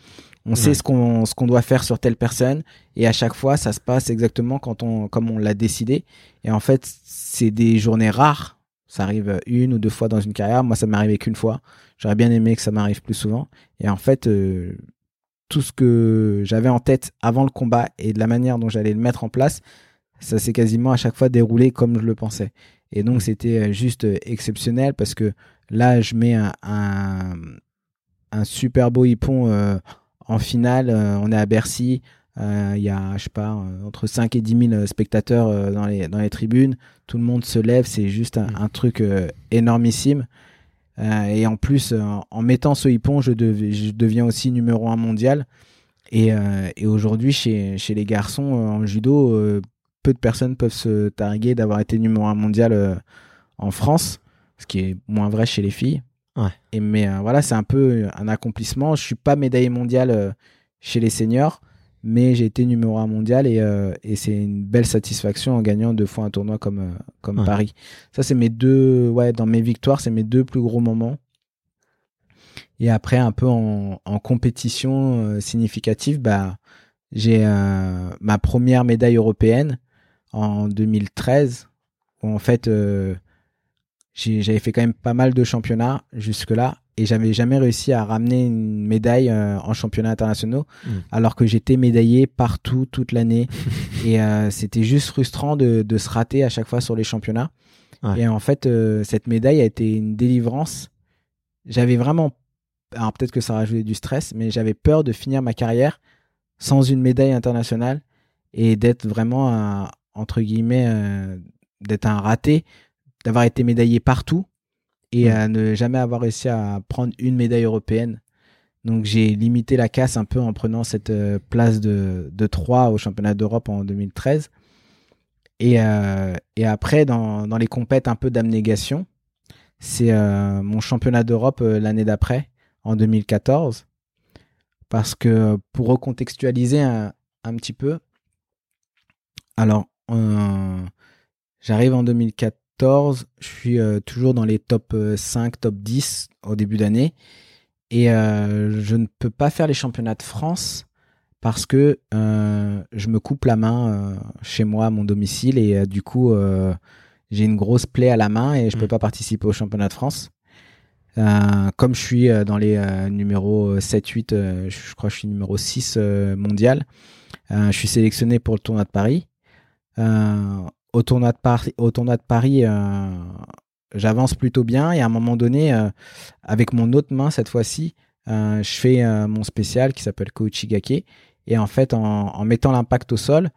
On sait ce qu'on ce qu'on doit faire sur telle personne et à chaque fois ça se passe exactement quand on comme on l'a décidé. Et en fait c'est des journées rares. Ça arrive une ou deux fois dans une carrière. Moi ça m'est arrivé qu'une fois. J'aurais bien aimé que ça m'arrive plus souvent. Et en fait tout ce que j'avais en tête avant le combat et de la manière dont j'allais le mettre en place, ça s'est quasiment à chaque fois déroulé comme je le pensais. Et donc c'était euh, juste euh, exceptionnel parce que là je mets un, un, super beau hippon euh, en finale. on est à Bercy. Il y a, je sais pas, entre 5 et 10 000 spectateurs dans, les, dans les tribunes. Tout le monde se lève. C'est juste un, un truc énormissime. Et en plus, en mettant ce hippon, je, je, deviens aussi numéro 1 mondial. Et, et aujourd'hui, chez, chez les garçons en judo, peu de personnes peuvent se targuer d'avoir été numéro un mondial euh, en France, ce qui est moins vrai chez les filles. Et mais euh, voilà, c'est un peu un accomplissement. Je suis pas médaillé mondial euh, chez les seniors, mais j'ai été numéro un mondial et, et c'est une belle satisfaction en gagnant deux fois un tournoi comme comme Paris. Ça c'est mes deux ouais dans mes victoires, c'est mes deux plus gros moments. Et après un peu en, en compétition significative, bah j'ai ma première médaille européenne en 2013, où en fait, euh, j'avais fait quand même pas mal de championnats jusque-là, et j'avais jamais réussi à ramener une médaille euh, en championnat internationaux, hmm. alors que j'étais médaillé partout toute l'année. et euh, c'était juste frustrant de, se rater à chaque fois sur les championnats. Et en fait, cette médaille a été une délivrance. J'avais vraiment, alors peut-être que ça rajoutait du stress, mais j'avais peur de finir ma carrière sans une médaille internationale et d'être vraiment un, entre guillemets, euh, d'être un raté, d'avoir été médaillé partout et à ne jamais avoir réussi à prendre une médaille européenne. Donc j'ai limité la casse un peu en prenant cette euh, place de, de 3 au championnat d'Europe en 2013. Et, euh, et après, dans, dans les compètes un peu d'abnégation, c'est mon championnat d'Europe l'année d'après, en 2014. Parce que pour recontextualiser un, un petit peu, alors euh, j'arrive en 2014, je suis euh, toujours dans les top 5, euh, top 10 au début d'année. Et je ne peux pas faire les championnats de France parce que je me coupe la main chez moi à mon domicile et du coup j'ai une grosse plaie à la main et je ne peux mmh. pas participer au championnat de France. comme je suis dans les numéros 7, 8, je crois que je suis numéro 6 mondial, je suis sélectionné pour le tournoi de Paris. Euh, au tournoi de Paris, au tournoi de Paris euh, j'avance plutôt bien et à un moment donné, euh, avec mon autre main cette fois-ci, je fais mon spécial qui s'appelle Kouchigake et en fait, en, mettant l'impact au sol,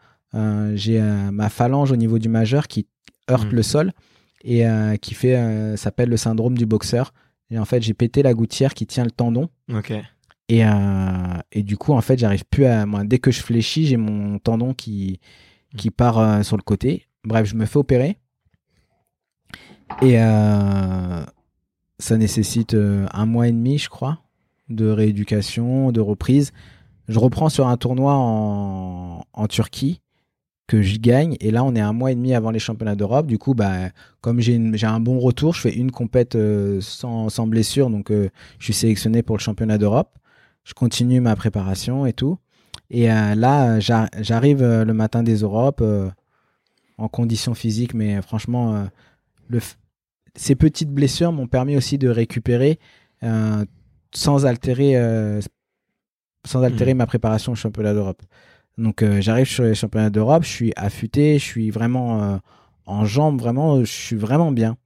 j'ai ma phalange au niveau du majeur qui heurte mmh. le sol et qui fait s'appelle le syndrome du boxeur. Et en fait, j'ai pété la gouttière qui tient le tendon. Et, et du coup, en fait, j'arrive plus à. Moi, dès que je fléchis, j'ai mon tendon qui, qui part euh, sur le côté. Bref, je me fais opérer. Et euh, ça nécessite euh, un mois et demi, je crois, de rééducation, de reprise. Je reprends sur un tournoi en, Turquie que je gagne. Et là, on est un mois et demi avant les championnats d'Europe. Du coup, bah, comme j'ai un bon retour, je fais une compète sans, sans, blessure. Donc, je suis sélectionné pour le championnat d'Europe. Je continue ma préparation et tout. Et euh, là, j'arrive euh, le matin des Europes euh, en condition physique, mais franchement, le ces petites blessures m'ont permis aussi de récupérer sans altérer, sans altérer mmh. ma préparation au championnat d'Europe. Donc j'arrive sur les championnats d'Europe, je suis affûté, je suis vraiment en jambes, vraiment, je suis vraiment bien.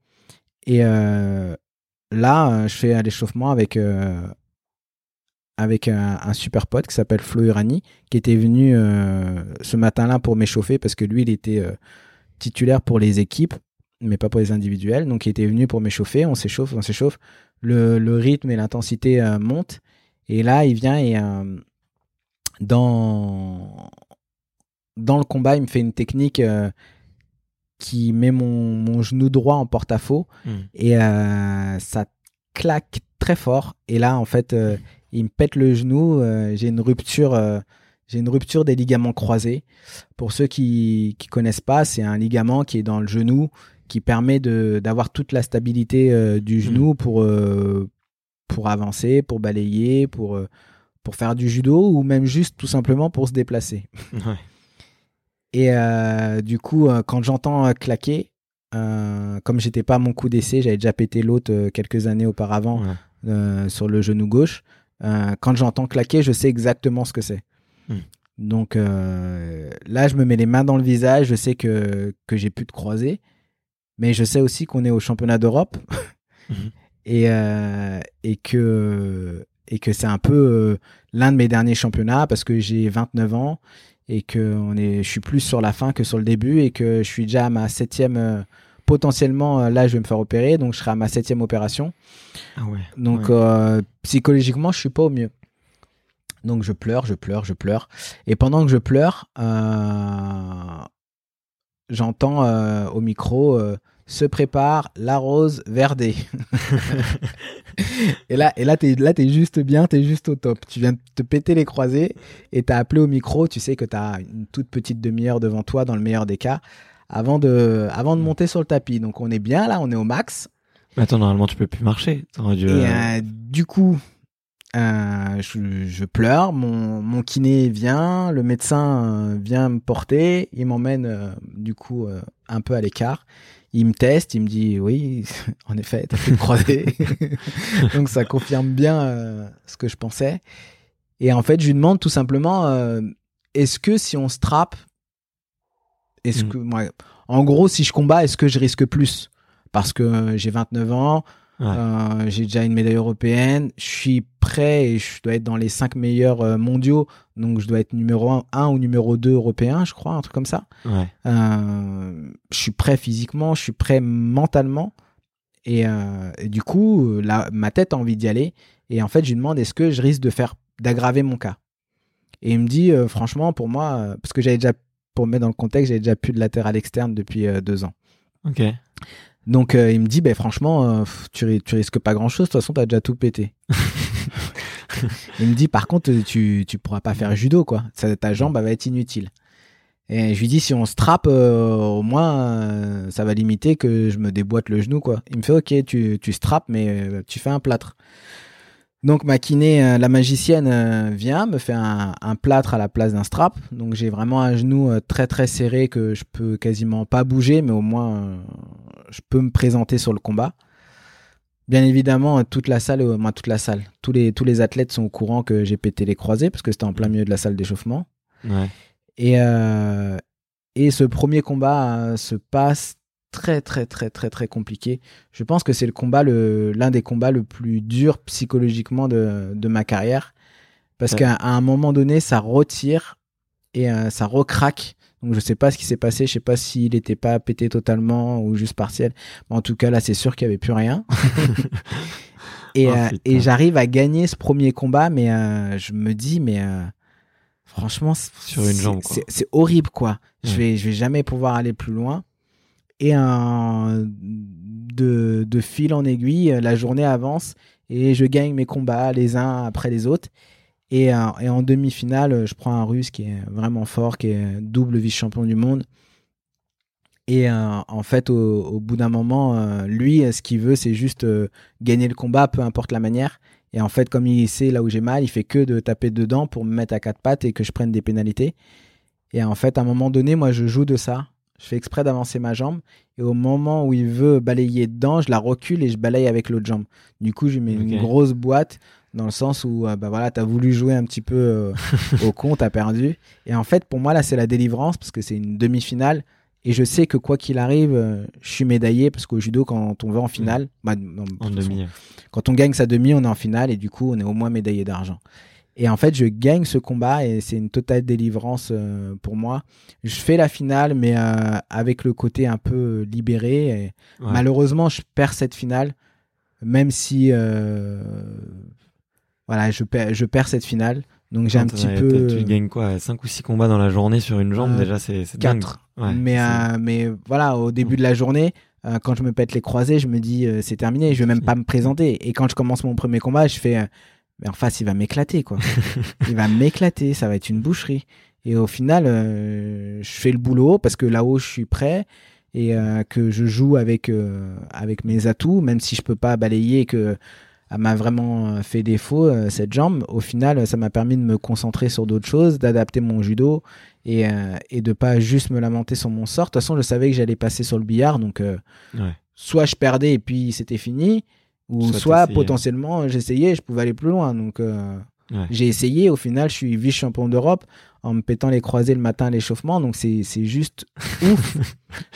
Et là, je fais l'échauffement avec avec un, super pote qui s'appelle Flo Urani, qui était venu euh, ce matin-là pour m'échauffer parce que lui, il était euh, titulaire pour les équipes, mais pas pour les individuels. Donc, il était venu pour m'échauffer. On s'échauffe, on s'échauffe. Le, le, rythme et l'intensité euh, montent. Et là, il vient et dans, dans le combat, il me fait une technique qui met mon, mon, genou droit en porte-à-faux mmh. et ça claque très fort. Et là, en fait, il me pète le genou, euh, j'ai une rupture, euh, j'ai une rupture des ligaments croisés. Pour ceux qui qui connaissent pas, c'est un ligament qui est dans le genou qui permet de d'avoir toute la stabilité euh, du mmh. genou pour pour avancer, pour balayer, pour pour faire du judo ou même juste tout simplement pour se déplacer. Ouais. Et du coup, quand j'entends claquer, comme j'étais pas à mon coup d'essai, j'avais déjà pété l'autre quelques années auparavant Ouais. sur le genou gauche. Euh, quand j'entends claquer, je sais exactement ce que c'est. Hmm. Donc euh, là, je me mets les mains dans le visage. Je sais que que j'ai pu te croiser, mais je sais aussi qu'on est au championnat d'Europe Mhm. et euh, et que et que c'est un peu l'un de mes derniers championnats parce que j'ai 29 ans et que on est, je suis plus sur la fin que sur le début et que je suis déjà à ma septième. Potentiellement, euh, là, je vais me faire opérer, donc je serai à ma septième opération. Ah ouais. Donc Ouais. euh, psychologiquement, je suis pas au mieux. Donc je pleure, je pleure, je pleure. Et pendant que je pleure, euh, j'entends euh, au micro se prépare la rose verdée. et là, et là, t'es là, t'es juste bien, t'es juste au top. Tu viens de te péter les croisés et t'as appelé au micro. Tu sais que t'as une toute petite demi-heure devant toi, dans le meilleur des cas, avant de, avant de monter sur le tapis. Donc on est bien là, on est au max. Mais attends, normalement, tu peux plus marcher. Et euh, euh, du coup, euh, je, je pleure, mon, mon kiné vient, le médecin vient me porter, il m'emmène du coup un peu à l'écart. Il me teste, il me dit oui, en effet, t'as fait croisé. Donc ça confirme bien ce que je pensais. Et en fait, je lui demande tout simplement, est-ce que si on se trappe, est-ce Mm. que moi, en gros, si je combats, est-ce que je risque plus? Parce que euh, j'ai 29 ans, Ouais. euh, j'ai déjà une médaille européenne, je suis prêt et je dois être dans les 5 meilleurs euh, mondiaux, donc je dois être numéro 1, ou numéro 2 européen, je crois, un truc comme ça. Ouais. Euh, je suis prêt physiquement, je suis prêt mentalement. Et, et du coup, là, ma tête a envie d'y aller. Et en fait, je lui demande est-ce que je risque de faire d'aggraver mon cas? Et il me dit franchement, pour moi, parce que j'avais déjà, pour me mettre dans le contexte, j'avais déjà plus de latéral externe depuis euh, deux ans. Ok. Donc euh, il me dit ben franchement, euh, tu, ri- tu risques pas grand chose. De toute façon, t'as déjà tout pété. il me dit par contre, tu tu pourras pas faire judo quoi. Ça, ta jambe elle va être inutile. Et je lui dis si on se trappe, euh, au moins euh, ça va limiter que je me déboîte le genou quoi. Il me fait ok, tu tu strappes mais euh, tu fais un plâtre. Donc ma kiné, euh, la magicienne euh, vient, me fait un, un plâtre à la place d'un strap. Donc j'ai vraiment un genou euh, très très serré que je peux quasiment pas bouger, mais au moins je peux me présenter sur le combat. Bien évidemment, toute la salle, moi toute la salle, tous les tous les athlètes sont au courant que j'ai pété les croisés parce que c'était en plein milieu de la salle d'échauffement. Ouais. Et et ce premier combat se passe très très très très très compliqué. Je pense que c'est le combat le l'un des combats le plus dur psychologiquement de de ma carrière parce Ouais. qu'à un moment donné ça retire et euh, ça recraque. Donc je sais pas ce qui s'est passé, je sais pas s'il était pas pété totalement ou juste partiel. Mais en tout cas là c'est sûr qu'il y avait plus rien. et Oh, euh, et j'arrive à gagner ce premier combat mais euh, je me dis mais franchement c'est- Sur une c'est- jambe, quoi. c'est- c'est horrible quoi. Je vais je vais jamais pouvoir aller plus loin. Et de fil en aiguille, la journée avance et je gagne mes combats les uns après les autres. Et, euh, et en demi-finale, je prends un russe qui est vraiment fort, qui est double vice-champion du monde. Et euh, en fait, au, bout d'un moment, euh, lui, ce qu'il veut, c'est juste euh, gagner le combat, peu importe la manière. Et en fait, comme il sait là où j'ai mal, il fait que de taper dedans pour me mettre à quatre pattes et que je prenne des pénalités. Et en fait, à un moment donné, moi, je joue de ça. Je fais exprès d'avancer ma jambe. Et au moment où il veut balayer dedans, je la recule et je balaye avec l'autre jambe. Du coup, je lui mets une grosse boîte dans le sens où, euh, bah voilà, t'as voulu jouer un petit peu euh, au con, t'as perdu. Et en fait, pour moi, là, c'est la délivrance parce que c'est une demi-finale. Et je sais que quoi qu'il arrive, euh, je suis médaillé parce qu'au judo, quand on va en finale, bah, non, En façon, demi. quand on gagne sa demi, on est en finale et du coup, on est au moins médaillé d'argent. Et en fait, je gagne ce combat et c'est une totale délivrance euh, pour moi. Je fais la finale, mais euh, avec le côté un peu libéré. Et Ouais. Malheureusement, je perds cette finale, même si euh, voilà, je perds, je perds cette finale. Donc j'ai un Quand petit peu Tu gagnes quoi 5 ou 6 combats dans la journée sur une jambe Euh, Déjà, c'est dingue. Ouais, mais, euh, mais voilà, au début de la journée, euh, quand je me pète les croisés, je me dis euh, c'est terminé, je vais même pas me présenter. Et quand je commence mon premier combat, je fais euh, mais en face, il va m'éclater quoi. il va m'éclater, ça va être une boucherie. Et au final, euh, je fais le boulot parce que là-haut, je suis prêt et euh, que je joue avec euh, avec mes atouts, même si je peux pas balayer et que m'a vraiment fait défaut, cette jambe. Au final, ça m'a permis de me concentrer sur d'autres choses, d'adapter mon judo et, et de pas juste me lamenter sur mon sort. De toute façon, je savais que j'allais passer sur le billard, donc soit je perdais et puis c'était fini, ou soit, potentiellement j'essayais, je pouvais aller plus loin. Donc j'ai essayé, au final, je suis vice-champion d'Europe en me pétant les croisés le matin à l'échauffement. Donc, c'est juste ouf.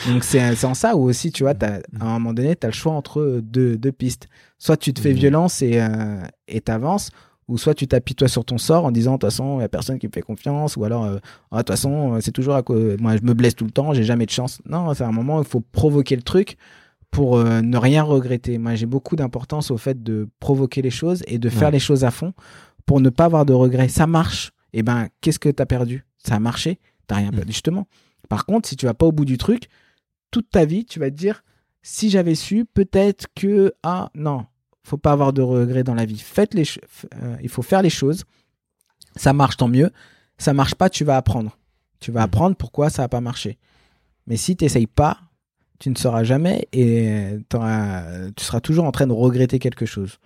donc, c'est en ça où aussi, tu vois, à un moment donné, tu as le choix entre deux, deux, pistes. Soit tu te fais violence et euh, t'avances, ou soit tu toi sur ton sort en disant, de toute façon, il n'y a personne qui me fait confiance, ou alors, euh, ah, de toute façon, c'est toujours à quoi. Moi, je me blesse tout le temps, j'ai jamais de chance. Non, c'est un moment où il faut provoquer le truc pour euh, ne rien regretter. Moi, j'ai beaucoup d'importance au fait de provoquer les choses et de faire les choses à fond pour ne pas avoir de regrets. Ça marche. Et eh ben, qu'est-ce que tu as perdu? Ça a marché. T'as rien mm. perdu, justement. Par contre, si tu vas pas au bout du truc, toute ta vie, tu vas te dire, si j'avais su, peut-être que, ah, non, faut pas avoir de regrets dans la vie. Faites les, euh, il faut faire les choses. Ça marche, tant mieux. Ça marche pas, tu vas apprendre. Tu vas mm. apprendre pourquoi ça a pas marché. Mais si tu n'essayes pas, tu ne sauras jamais et tu seras toujours en train de regretter quelque chose.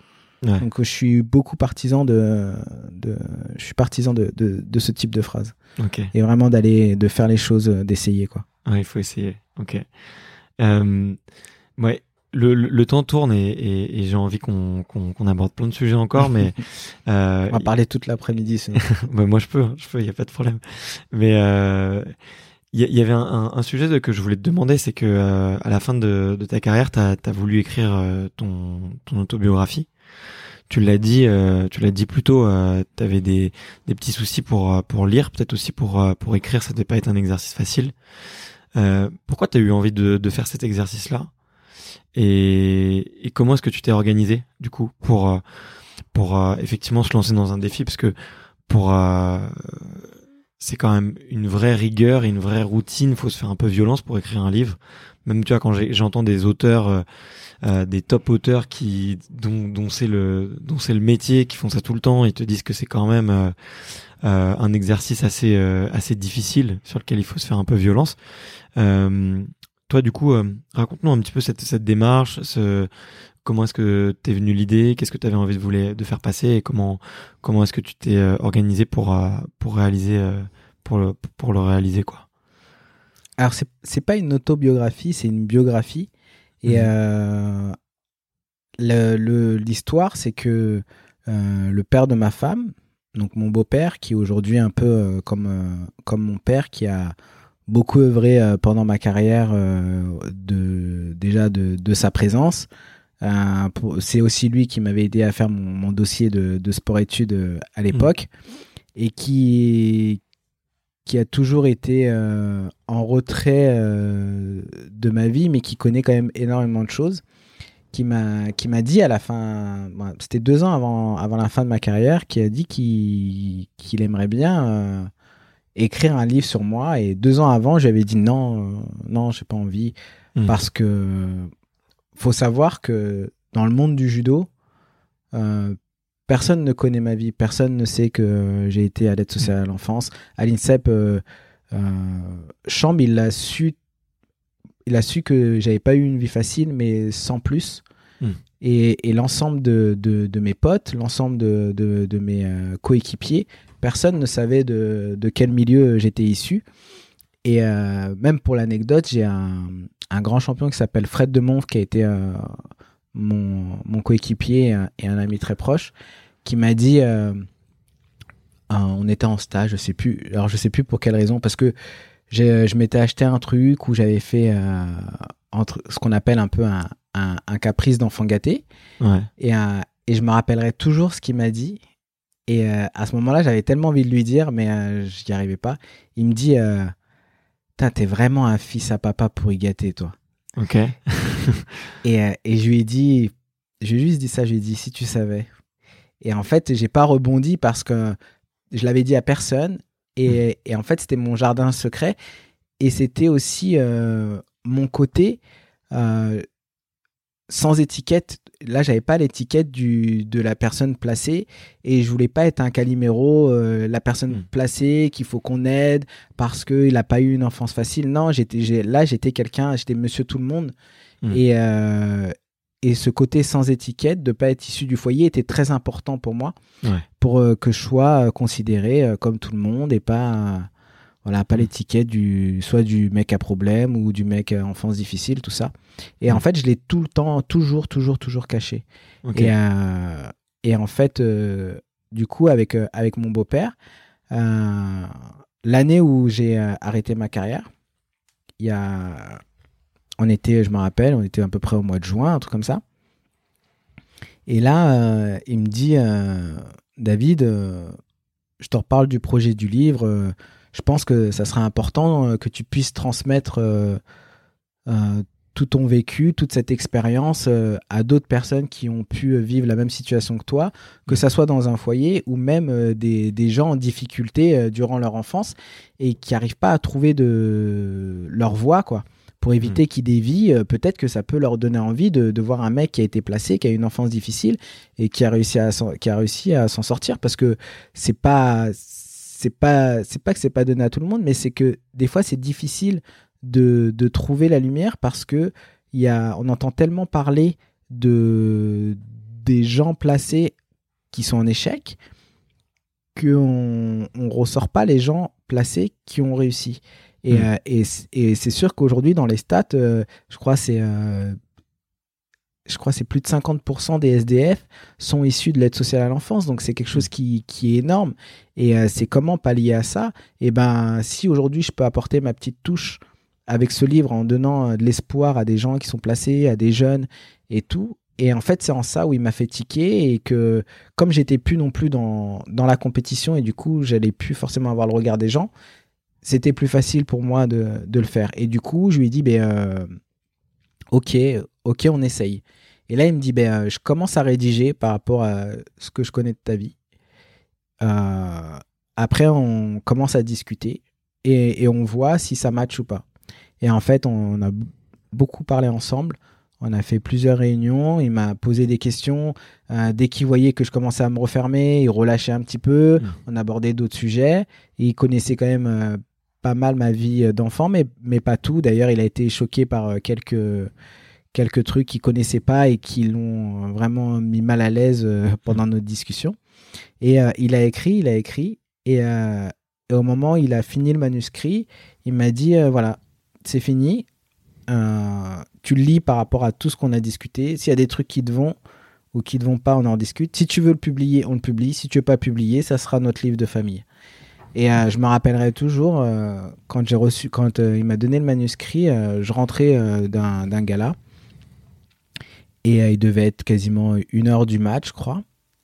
Donc je suis beaucoup partisan de, de je suis partisan de, de, de, ce type de phrase. Et vraiment d'aller, de faire les choses, euh, d'essayer quoi. il faut essayer. Ok. Euh, ouais. Le, le, temps tourne et, et, j'ai envie qu'on qu'on aborde plein de sujets encore, mais euh, on va parler toute l'après-midi. bah, moi je peux, hein, je peux, il y a pas de problème. Mais euh, il y, avait un, sujet que je voulais te demander, c'est que euh, à la fin de, ta carrière, tu as, voulu écrire ton, ton autobiographie. Tu l'as dit, euh, tu l'as dit plus tôt, euh, tu avais des, des petits soucis pour euh, pour lire, peut-être aussi pour pour écrire, ça devait pas être un exercice facile. pourquoi tu as eu envie de, de faire cet exercice-là? Et, et, comment est-ce que tu t'es organisé du coup pour pour effectivement se lancer dans un défi? Parce que pour c'est quand même une vraie rigueur, une vraie routine, faut se faire un peu violence pour écrire un livre. Même tu vois quand j'entends des auteurs euh, des top auteurs qui dont, dont c'est le dont c'est le métier, qui font ça tout le temps, ils te disent que c'est quand même euh, euh, un exercice assez assez difficile sur lequel il faut se faire un peu violence. toi, du coup, raconte-nous un petit peu cette cette démarche, ce comment est-ce que t'es venu l'idée, qu'est-ce que tu avais envie de de faire passer? Et comment comment est-ce que tu t'es organisé pour pour réaliser pour le pour le réaliser quoi? Alors c'est c'est pas une autobiographie, c'est une biographie et mhm. euh, l'histoire, c'est que euh, le père de ma femme, donc mon beau-père, qui est aujourd'hui un peu euh, comme, comme mon père, qui a beaucoup œuvré pendant ma carrière de, déjà de, de sa présence, c'est aussi lui qui m'avait aidé à faire mon, mon dossier de, de sport-études à l'époque et qui, qui a toujours été euh, en retrait euh, de ma vie, mais qui connaît quand même énormément de choses, qui m'a qui m'a dit à la fin, c'était deux ans avant avant la fin de ma carrière, qui a dit qu'il qu'il aimerait bien euh, écrire un livre sur moi. Et deux ans avant, j'avais dit non, non, j'ai pas envie, hmm. parce que faut savoir que dans le monde du judo, personne ne connaît ma vie, personne ne sait que j'ai été à l'aide sociale à l'enfance. À l'INSEP, euh, euh, il a su, il a su que j'avais pas eu une vie facile, mais sans plus. Hmm. Et, l'ensemble de, mes potes, l'ensemble de, mes euh, coéquipiers, personne ne savait de, quel milieu j'étais issu. Et euh, même pour l'anecdote, j'ai un, grand champion qui s'appelle Fred de qui a été mon, mon coéquipier et un ami très proche, qui m'a dit, euh, on était en stage, je sais plus, alors je sais plus pour quelle raison, parce que je m'étais acheté un truc où j'avais fait euh, entre ce qu'on appelle un peu un, un, caprice d'enfant gâté, ouais. et, euh, et je me rappellerai toujours ce qu'il m'a dit. Et à ce moment-là, j'avais tellement envie de lui dire, mais je n'y arrivais pas. Il me dit, t'es vraiment un fils à papa pour y gâter, toi. Ok. et, et je lui ai dit, je lui ai juste dit ça, je lui ai dit, si tu savais. Et en fait, j'ai pas rebondi parce que je l'avais dit à personne. Et, mmh. et en fait, c'était mon jardin secret. Et c'était aussi euh, mon côté euh, sans étiquette. Là, j'avais pas l'étiquette du de la personne placée et je voulais pas être un caliméro, euh, la personne mmh. placée qu'il faut qu'on aide parce qu'il a pas eu une enfance facile. Non, j'étais là, j'étais quelqu'un, j'étais Monsieur Tout le Monde. Mmh. Et et ce côté sans étiquette, de pas être issu du foyer, était très important pour moi, Ouais. pour euh, que je sois euh, considéré euh, comme tout le monde et pas, euh, voilà, pas l'étiquette du, soit du mec à problème ou du mec à enfance difficile, tout ça. Et Mm. en fait, je l'ai tout le temps, toujours, toujours, toujours caché. Et, euh, et en fait, euh, du coup, avec, euh, avec mon beau-père, l'année où j'ai arrêté ma carrière, il y a. On était, je me rappelle, on était à peu près au mois de juin, un truc comme ça. Et là, il me dit David, je te reparle du projet du livre. Je pense que ça serait important euh, que tu puisses transmettre euh, euh, tout ton vécu, toute cette expérience euh, à d'autres personnes qui ont pu euh, vivre la même situation que toi, que ça soit dans un foyer ou même euh, des, des gens en difficulté durant leur enfance et qui n'arrivent pas à trouver de leur voie, quoi. Pour éviter qu'ils dévient, peut-être que ça peut leur donner envie de, de voir un mec qui a été placé, qui a une enfance difficile et qui a réussi à s'en- qui a réussi à s'en sortir parce que c'est pas c'est pas c'est pas que c'est pas donné à tout le monde mais c'est que des fois c'est difficile de, de trouver la lumière parce que y a on entend tellement parler de des gens placés qui sont en échec qu'on on ressort pas les gens placés qui ont réussi et, Mm. euh, et, et c'est sûr qu'aujourd'hui dans les stats euh, je crois c'est euh, je crois c'est plus de 50% des SDF sont issus de l'aide sociale à l'enfance. Donc c'est quelque chose qui, qui est énorme. Et euh, c'est comment pallier à ça? Et ben si aujourd'hui je peux apporter ma petite touche avec ce livre en donnant euh, de l'espoir à des gens qui sont placés à des jeunes et tout. Et en fait c'est en ça où il m'a fait tiquer et que comme j'étais plus non plus dans, dans la compétition et du coup j'allais plus forcément avoir le regard des gens c'était plus facile pour moi de, de le faire. Et du coup je lui ai dit ben euh, ok ok on essaye et là il me dit ben euh, je commence à rédiger par rapport à ce que je connais de ta vie Euh, après on commence à discuter et, et on voit si ça match ou pas et en fait on a beaucoup parlé ensemble on a fait plusieurs réunions, il m'a posé des questions. Euh, dès qu'il voyait que je commençais à me refermer, il relâchait un petit peu. Mm. On abordait d'autres sujets. Et il connaissait quand même euh, pas mal ma vie d'enfant, mais, mais pas tout. D'ailleurs, il a été choqué par quelques, quelques trucs qu'il connaissait pas et qui l'ont euh, vraiment mis mal à l'aise euh, pendant notre discussion. Et euh, il a écrit, il a écrit. Et, et au moment où il a fini le manuscrit, il m'a dit voilà, c'est fini. Tu le lis par rapport à tout ce qu'on a discuté. S'il y a des trucs qui te vont ou qui te vont pas, on en discute. Si tu veux le publier, on le publie. Si tu veux pas publier, ça sera notre livre de famille. Et euh, je me rappellerai toujours euh, quand j'ai reçu, quand euh, il m'a donné le manuscrit, je rentrais d'un gala et euh, il devait être quasiment une heure du match, je crois.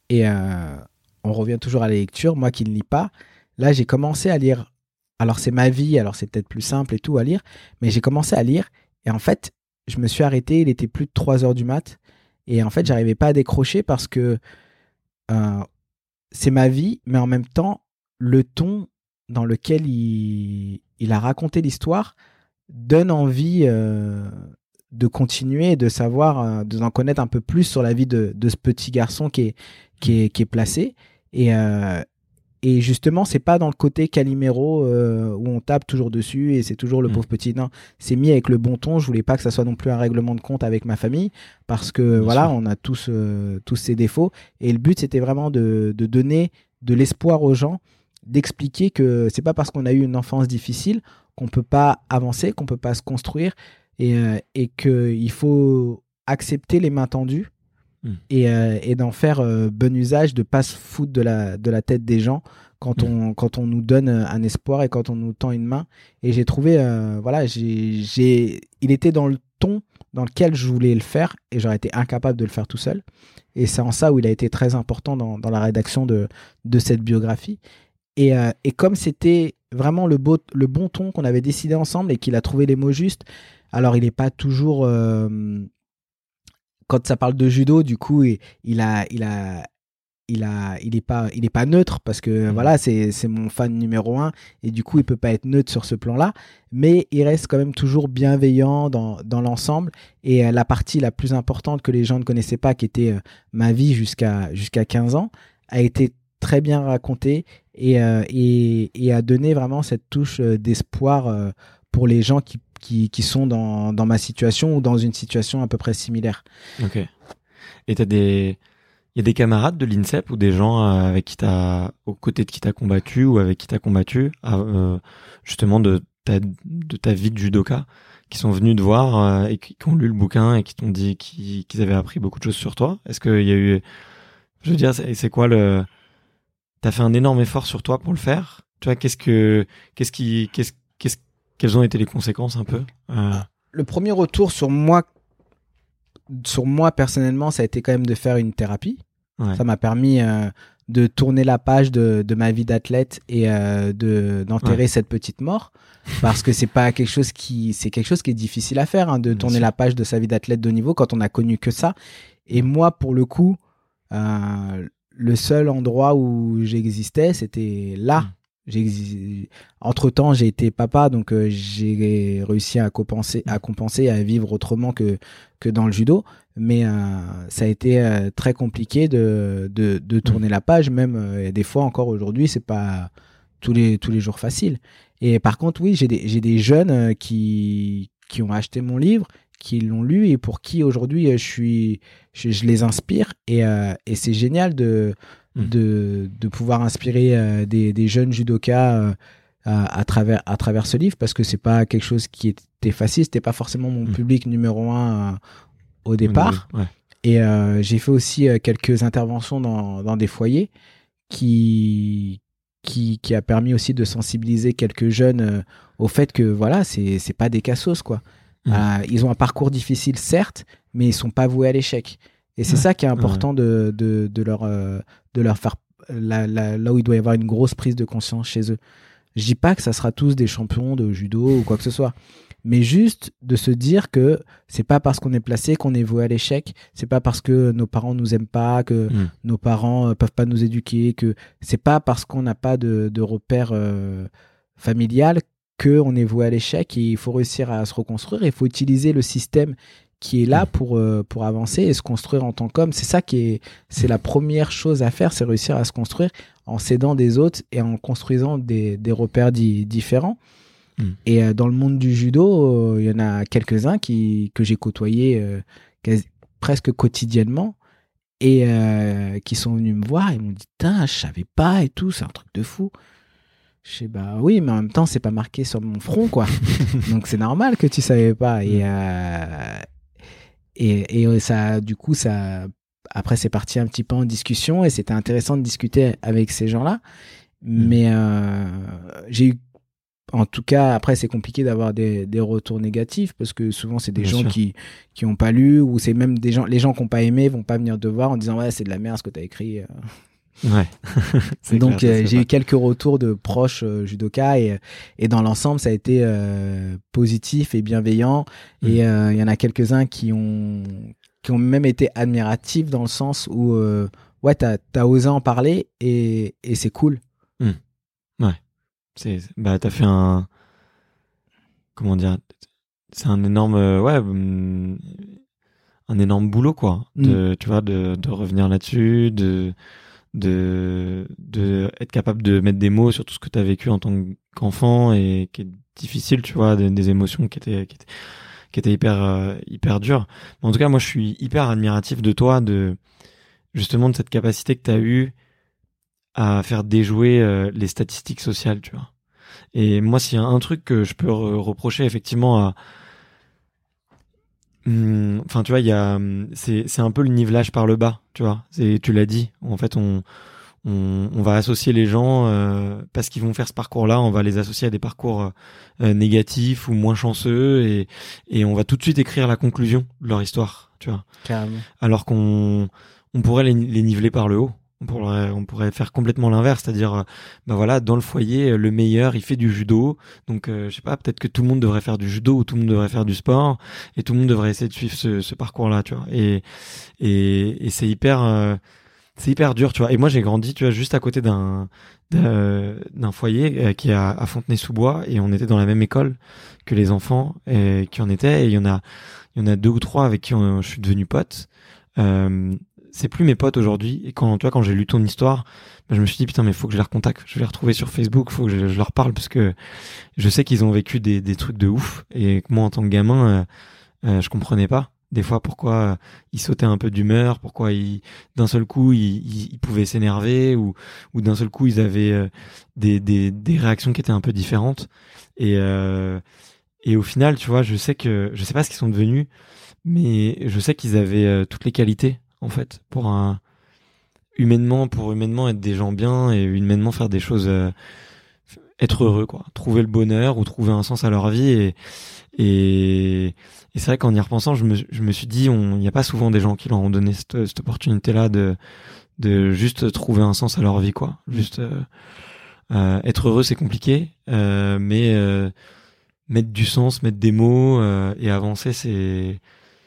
Et euh, on revient toujours à la lecture. Moi qui ne lis pas, là j'ai commencé à lire. Alors c'est ma vie, alors c'est peut-être plus simple et tout à lire, mais j'ai commencé à lire et en fait je me suis arrêté. Il était plus de 3 heures du mat et en fait j'arrivais pas à décrocher parce que euh, c'est ma vie, mais en même temps le ton dans lequel il, il a raconté l'histoire donne envie de continuer, et de savoir, euh, de en connaître un peu plus sur la vie de, de ce petit garçon qui est, qui est, qui est placé. Et, euh, et justement, c'est pas dans le côté Calimero euh, où on tape toujours dessus et c'est toujours le Mm. pauvre petit. Non, c'est mis avec le bon ton. Je voulais pas que ça soit non plus un règlement de compte avec ma famille parce que Bien voilà, sûr. on a tous, euh, tous ces défauts. Et le but, c'était vraiment de, de donner de l'espoir aux gens, d'expliquer que c'est pas parce qu'on a eu une enfance difficile qu'on peut pas avancer, qu'on peut pas se construire et, euh, et qu'il faut accepter les mains tendues Mm. et, euh, et d'en faire euh, bon usage, de pas se foutre de la, de la tête des gens quand, Mm. on, quand on nous donne un espoir et quand on nous tend une main. Et j'ai trouvé, euh, voilà, j'ai, j'ai, il était dans le ton dans lequel je voulais le faire et j'aurais été incapable de le faire tout seul. Et c'est en ça où il a été très important dans, dans la rédaction de, de cette biographie. Et, euh, et comme c'était vraiment le, beau, le bon ton qu'on avait décidé ensemble et qu'il a trouvé les mots justes, alors il n'est pas toujours. euh, quand ça parle de judo, du coup, il, il a. Il a il a il est pas il est pas neutre parce que Mhm. voilà c'est c'est mon fan numéro un et du coup il peut pas être neutre sur ce plan-là mais il reste quand même toujours bienveillant dans, dans l'ensemble et euh, la partie la plus importante que les gens ne connaissaient pas qui était euh, ma vie jusqu'à jusqu'à 15 ans a été très bien racontée et, euh, et, et a donné vraiment cette touche euh, d'espoir euh, pour les gens qui qui, qui sont dans, dans ma situation ou dans une situation à peu près similaire. Ok. Et t'as des, il y a des camarades de l'INSEP ou des gens euh, avec qui t'as, aux côtés de qui t'as combattu ou avec qui t'as combattu, justement de ta, de ta vie de judoka, qui sont venus te voir et qui, ont lu le bouquin et qui t'ont dit qu'ils avaient appris beaucoup de choses sur toi? Est-ce qu'il y a eu, je veux dire, c'est quoi le, t'as fait un énorme effort sur toi pour le faire. Tu vois, qu'est-ce que, qu'est-ce qui, qu'est-ce, qu'est-ce, quelles ont été les conséquences un peu euh... Le premier retour sur moi, sur moi personnellement, ça a été quand même de faire une thérapie. Ouais. Ça m'a permis euh, de tourner la page de, de ma vie d'athlète et euh, de d'enterrer ouais. cette petite mort parce que c'est pas quelque chose qui c'est quelque chose qui est difficile à faire hein, de Bien tourner sûr. la page de sa vie d'athlète de haut niveau quand on a connu que ça. Et moi, pour le coup, euh, le seul endroit où j'existais, c'était là. Mmh. Entre temps, j'ai été papa, donc euh, j'ai réussi à compenser, à compenser, à vivre autrement que que dans le judo. Mais euh, ça a été euh, très compliqué de de, de tourner la page. Même des fois encore aujourd'hui, c'est pas tous les tous les jours facile. Et par contre, oui, j'ai des des jeunes qui qui ont acheté mon livre, qui l'ont lu et pour qui aujourd'hui je suis je, je, les inspire et et c'est génial de de, de pouvoir inspirer euh, des, des, jeunes judokas euh, à, à, travers, à travers ce livre parce que c'est pas quelque chose qui était facile, c'était pas forcément mon mmh. public numéro un euh, au départ. Ouais. Et j'ai fait aussi quelques interventions dans, dans des foyers qui, qui, qui, a permis aussi de sensibiliser quelques jeunes euh, au fait que voilà, c'est c'est pas des cassos quoi. Mmh. Euh, ils ont un parcours difficile certes, mais ils sont pas voués à l'échec. Et c'est ouais. ça qui est important ouais. de, de, de, leur euh, de leur faire là, là, là où il doit y avoir une grosse prise de conscience chez eux. Je dis pas que ça sera tous des champions de judo ou quoi que ce soit, mais juste de se dire que c'est pas parce qu'on est placé qu'on est voué à l'échec, c'est pas parce que nos parents nous aiment pas, que mmh. nos parents peuvent pas nous éduquer, que c'est pas parce qu'on n'a pas de, de repère euh, familial que on est voué à l'échec. Il faut réussir à se reconstruire. Il faut utiliser le système qui est là pour euh, pour avancer et se construire en tant qu'homme. C'est ça qui est c'est la première chose à faire, c'est réussir à se construire en s'aidant des autres et en construisant des, des repères di différents. Mm. Et euh, dans le monde du judo, il euh, y en a quelques-uns qui que j'ai côtoyés quasi, presque quotidiennement et qui sont venus me voir et m'ont dit "Putain, je savais pas et tout, c'est un truc de fou." Je sais bah oui, mais en même temps, c'est pas marqué sur mon front quoi. Donc c'est normal que tu savais pas et euh, et, et ça, du coup, ça, après, c'est parti un petit peu en discussion et c'était intéressant de discuter avec ces gens-là. Mmh. Mais euh, j'ai eu, en tout cas, après, c'est compliqué d'avoir des, des, retours négatifs parce que souvent, c'est des Bien gens sûr. qui qui ont pas lu ou c'est même des gens, les gens qui ont pas aimé vont pas venir te voir en disant ouais, c'est de la merde ce que tu as écrit. Ouais. Donc euh, j'ai eu quelques retours de proches euh, judoka et, et dans l'ensemble ça a été euh, positif et bienveillant mmh. et euh, il y en a quelques-uns qui ont qui ont même été admiratifs dans le sens où euh, ouais t'as as osé en parler et, et c'est cool. Mmh. Ouais. C'est bah t'as fait un comment dire c'est un énorme ouais mmh, un énorme boulot quoi de tu vois de, de revenir là-dessus de de, de être capable de mettre des mots sur tout ce que tu as vécu en tant qu'enfant et qui est difficile, tu vois, des, émotions qui étaient, qui étaient, qui étaient hyper, euh, hyper dures. Mais en tout cas, moi, je suis hyper admiratif de toi, de justement de cette capacité que tu as eue à faire déjouer euh, les statistiques sociales, tu vois. Et moi, s'il y a un truc que je peux re reprocher effectivement à, enfin, tu vois, il y a, c'est, c'est un peu le nivelage par le bas, tu vois. C'est, tu l'as dit. En fait, on, on, on, va associer les gens euh, parce qu'ils vont faire ce parcours-là, on va les associer à des parcours euh, négatifs ou moins chanceux et, et on va tout de suite écrire la conclusion de leur histoire, tu vois. Carrément. Alors qu'on, on pourrait les, les niveler par le haut. On pourrait, on pourrait faire complètement l'inverse, c'est-à-dire, ben voilà, dans le foyer, le meilleur, il fait du judo, donc euh, je sais pas, peut-être que tout le monde devrait faire du judo ou tout le monde devrait faire du sport, et tout le monde devrait essayer de suivre ce, parcours-là, tu vois. Et et, c'est hyper, euh, c'est hyper dur, tu vois. Et moi, j'ai grandi, tu vois, juste à côté d'un d'un foyer euh, qui est à, Fontenay-sous-Bois, et on était dans la même école que les enfants qui en étaient, et il y en a, il y en a deux ou trois avec qui on, je suis devenu pote. Euh, c'est plus mes potes aujourd'hui. Et quand, tu vois, quand j'ai lu ton histoire, bah, je me suis dit, putain, mais faut que je les recontacte. Je vais les retrouver sur Facebook, faut que je, leur parle parce que je sais qu'ils ont vécu des, des, trucs de ouf. Et moi, en tant que gamin, euh, euh, je comprenais pas des fois pourquoi ils sautaient un peu d'humeur, pourquoi ils, d'un seul coup ils, ils, pouvaient s'énerver ou, ou d'un seul coup ils avaient euh, des, des, des, réactions qui étaient un peu différentes. Et, euh, et au final, tu vois, je sais que je sais pas ce qu'ils sont devenus, mais je sais qu'ils avaient euh, toutes les qualités en fait pour un humainement pour humainement être des gens bien et humainement faire des choses euh, être heureux quoi. Trouver le bonheur ou trouver un sens à leur vie et et, et c'est vrai qu'en y repensant je me, je me suis dit il n'y a pas souvent des gens qui leur ont donné cette, cette opportunité là de de juste trouver un sens à leur vie quoi. Juste euh, euh être heureux c'est compliqué mais mettre du sens mettre des mots et avancer c'est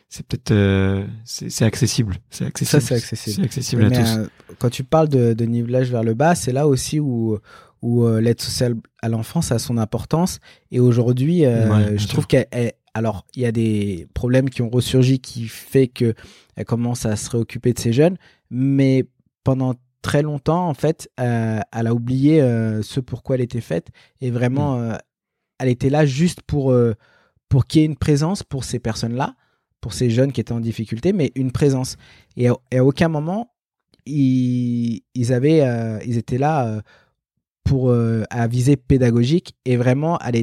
c'est peut-être euh, c'est accessible. C'est accessible. ça c'est accessible. C'est accessible à tous. euh, quand tu parles de, de, nivelage vers le bas c'est là aussi où où euh, l'aide sociale à l'enfance a son importance. Et aujourd'hui je trouve qu'elle alors il y a des problèmes qui ont ressurgi qui fait que elle commence à se réoccuper de ces jeunes. Mais pendant très longtemps en fait elle a oublié ce pourquoi elle était faite. Et vraiment mm. elle était là juste pour pour qu'il y ait une présence pour ces personnes là pour ces jeunes qui étaient en difficulté, mais une présence. Et à, aucun moment, ils, euh, étaient là euh, pour euh, viser pédagogique et vraiment à les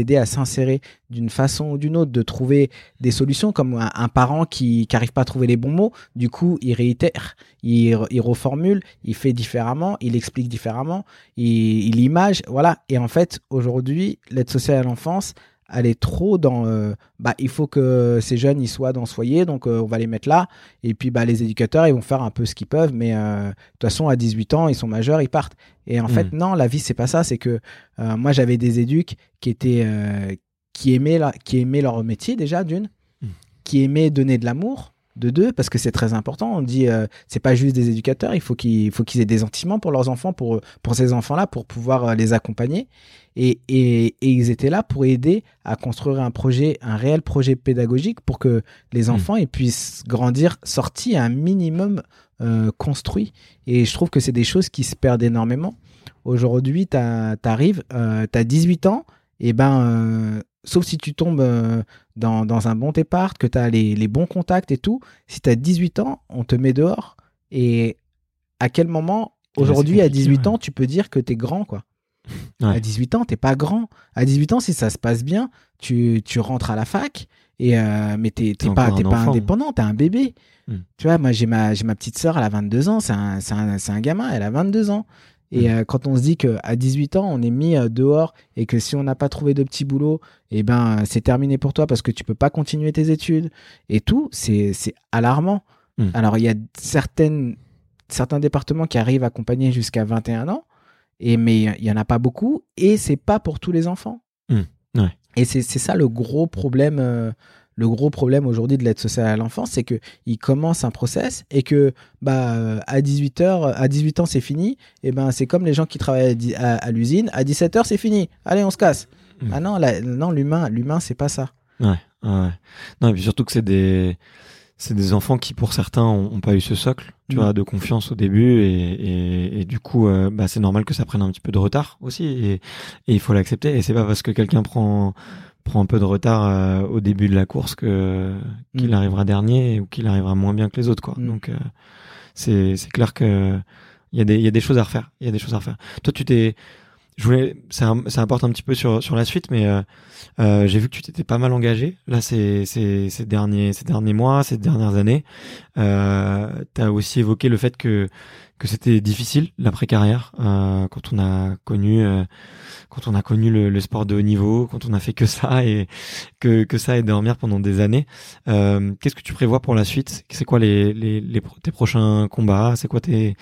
aider à s'insérer d'une façon ou d'une autre, de trouver des solutions, comme un, parent qui n'arrive pas à trouver les bons mots, du coup il réitère, il, il reformule, il fait différemment, il explique différemment, il, il image, voilà. Et en fait, aujourd'hui, l'aide sociale à l'enfance aller trop dans euh, bah il faut que ces jeunes ils soient dans ce foyer donc euh, on va les mettre là et puis bah les éducateurs ils vont faire un peu ce qu'ils peuvent mais euh, de toute façon à 18 ans ils sont majeurs ils partent et en fait hmm. non la vie c'est pas ça c'est que moi j'avais des éducs qui étaient qui aimaient la, qui aimaient leur métier déjà d'une hmm. qui aimaient donner de l'amour de deux parce que c'est très important on dit c'est pas juste des éducateurs il faut qu'ils faut qu'ils aient des sentiments pour leurs enfants pour pour ces enfants là pour pouvoir les accompagner et, et, ils étaient là pour aider à construire un projet, un réel projet pédagogique pour que les hmm. enfants ils puissent grandir sortis un minimum euh, construit. Et je trouve que c'est des choses qui se perdent énormément. Aujourd'hui, tu arrives, euh, tu as 18 ans, et ben, euh, sauf si tu tombes euh, dans, dans, un bon départ, que tu as les, les, bons contacts et tout, si tu as 18 ans, on te met dehors. Et à quel moment, aujourd'hui, à 18 ans, tu peux dire que tu es grand, quoi? À 18 ans, t'es pas grand. À 18 ans, si ça se passe bien, tu, tu rentres à la fac, et euh, mais t'es pas, es pas indépendant, t'es un bébé. Hmm. Tu vois, moi j'ai ma, ma petite sœur, elle a 22 ans, c'est un, un, un, gamin, elle a 22 ans. Et hmm. euh, quand on se dit qu'à 18 ans, on est mis euh, dehors et que si on n'a pas trouvé de petit boulot, eh ben c'est terminé pour toi parce que tu peux pas continuer tes études et tout, c'est alarmant. Hmm. Alors il y a certaines, certains départements qui arrivent à accompagner jusqu'à 21 ans, et mais il y en a pas beaucoup et c'est pas pour tous les enfants. Mmh, et c'est ça le gros problème. Euh, le gros problème aujourd'hui de l'aide sociale à l'enfance, c'est que il commence un process et que bah à 18 heures, à 18 ans c'est fini. Et ben c'est comme les gens qui travaillent à, l'usine, à 17 heures c'est fini. Allez on se casse. Mmh. Ah non, non l'humain, l'humain c'est pas ça. Ouais, ouais. Non et puis surtout que c'est des c'est des enfants qui pour certains ont, pas eu ce socle tu mm. vois de confiance au début et, et, du coup euh, bah, c'est normal que ça prenne un petit peu de retard aussi et, et il faut l'accepter et c'est pas parce que quelqu'un prend prend un peu de retard euh, au début de la course que qu'il mm. arrivera dernier ou qu'il arrivera moins bien que les autres quoi mm. donc euh, c'est c'est clair que il y a des il y a des choses à refaire il y a des choses à refaire toi tu t'es je voulais, ça, ça apporte un petit peu sur sur la suite, mais euh, euh, j'ai vu que tu t'étais pas mal engagé là ces, ces, ces derniers ces derniers mois, ces dernières années. Euh, tu as aussi évoqué le fait que que c'était difficile l'après carrière euh, quand on a connu euh, quand on a connu le, le, sport de haut niveau, quand on a fait que ça et que, que ça et dormir pendant des années. Euh, Qu'est-ce que tu prévois pour la suite? C'est quoi les, les, les, tes prochains combats? C'est quoi tes,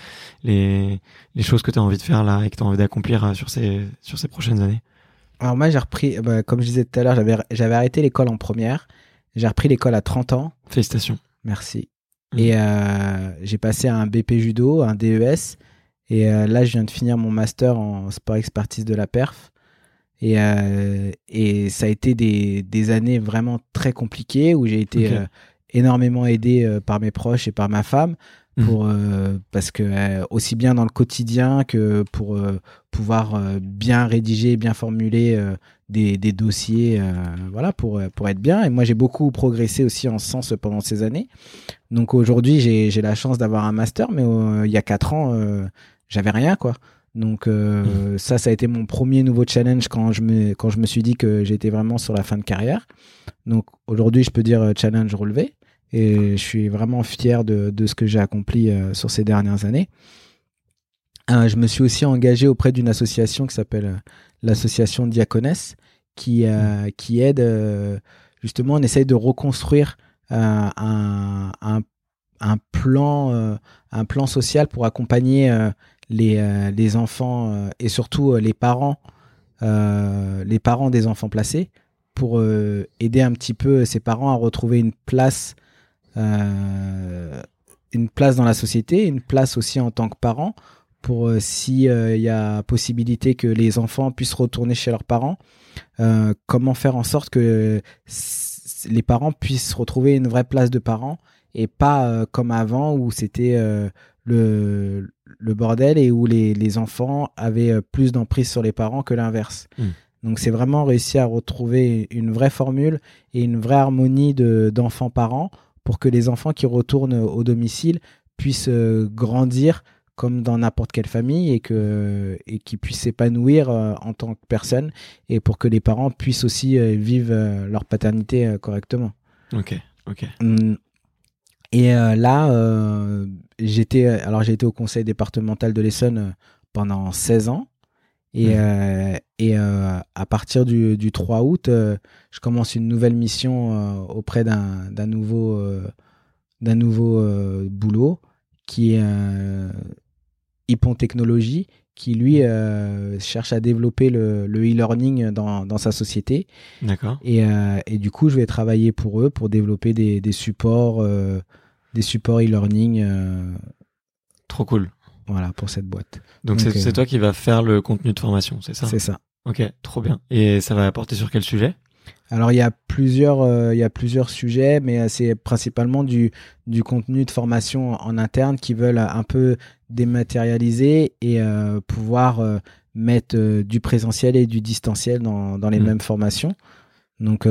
les, les choses que tu as envie de faire là et que tu as envie d'accomplir euh, sur ces, sur ces prochaines années? Alors moi j'ai repris, bah, comme je disais tout à l'heure, j'avais, j'avais arrêté l'école en première. J'ai repris l'école à 30 ans. Félicitations. Merci. Mmh. Et euh, j'ai passé un BP judo, un DES et euh, là, je viens de finir mon master en sport expertise de la perf. Et, euh, et ça a été des, des, années vraiment très compliquées où j'ai été énormément aidé par mes proches et par ma femme. Mmh. pour euh, parce que euh, aussi bien dans le quotidien que pour euh, pouvoir bien rédiger, bien formuler des, des, dossiers, voilà pour pour être bien. Et moi j'ai beaucoup progressé aussi en ce sens pendant ces années. Donc aujourd'hui j'ai j'ai la chance d'avoir un master, mais il y a quatre ans j'avais rien quoi. Donc mmh. ça, ça a été mon premier nouveau challenge quand je me quand je me suis dit que j'étais vraiment sur la fin de carrière. Donc aujourd'hui, je peux dire challenge relevé. Et je suis vraiment fier de, de ce que j'ai accompli euh, sur ces dernières années. Euh, je me suis aussi engagé auprès d'une association qui s'appelle euh, l'association Diaconesse, qui, mmh. qui aide justement, on essaye de reconstruire un, un, un, plan, un plan social pour accompagner les, les enfants et surtout les parents, les parents des enfants placés, pour aider un petit peu ces parents à retrouver une place une place dans la société, une place aussi en tant que parent pour euh, si euh, y a possibilité que les enfants puissent retourner chez leurs parents, comment faire en sorte que les parents puissent retrouver une vraie place de parent et pas comme avant où c'était le, le bordel et où les, les enfants avaient plus d'emprise sur les parents que l'inverse. Hmm. Donc c'est vraiment réussir à retrouver une vraie formule et une vraie harmonie d'enfants-parents pour que les enfants qui retournent au domicile puissent euh, grandir comme dans n'importe quelle famille et que et qu'ils puissent s'épanouir euh, en tant que personne et pour que les parents puissent aussi euh, vivre leur paternité correctement. Ok, ok. Hum. Et là, j'étais alors j'ai été au conseil départemental de l'Essonne pendant 16 ans et, euh, et euh, à partir du, du 3 août, euh, je commence une nouvelle mission auprès d'un nouveau, d'un nouveau boulot qui est Hippon Technologie, qui lui cherche à développer le e-learning dans, dans, sa société. D'accord. Et, et, du coup, je vais travailler pour eux pour développer des, des supports, des supports e-learning. Trop cool. Voilà, pour cette boîte. Donc, c'est euh, toi qui vas faire le contenu de formation, c'est ça? C'est ça. Ok, trop bien. Et ça va apporter sur quel sujet? Alors il y a plusieurs euh, il y a plusieurs sujets mais euh, c'est principalement du du contenu de formation en interne qui veulent un peu dématérialiser et pouvoir mettre du présentiel et du distanciel dans dans les mmh. mêmes formations. Donc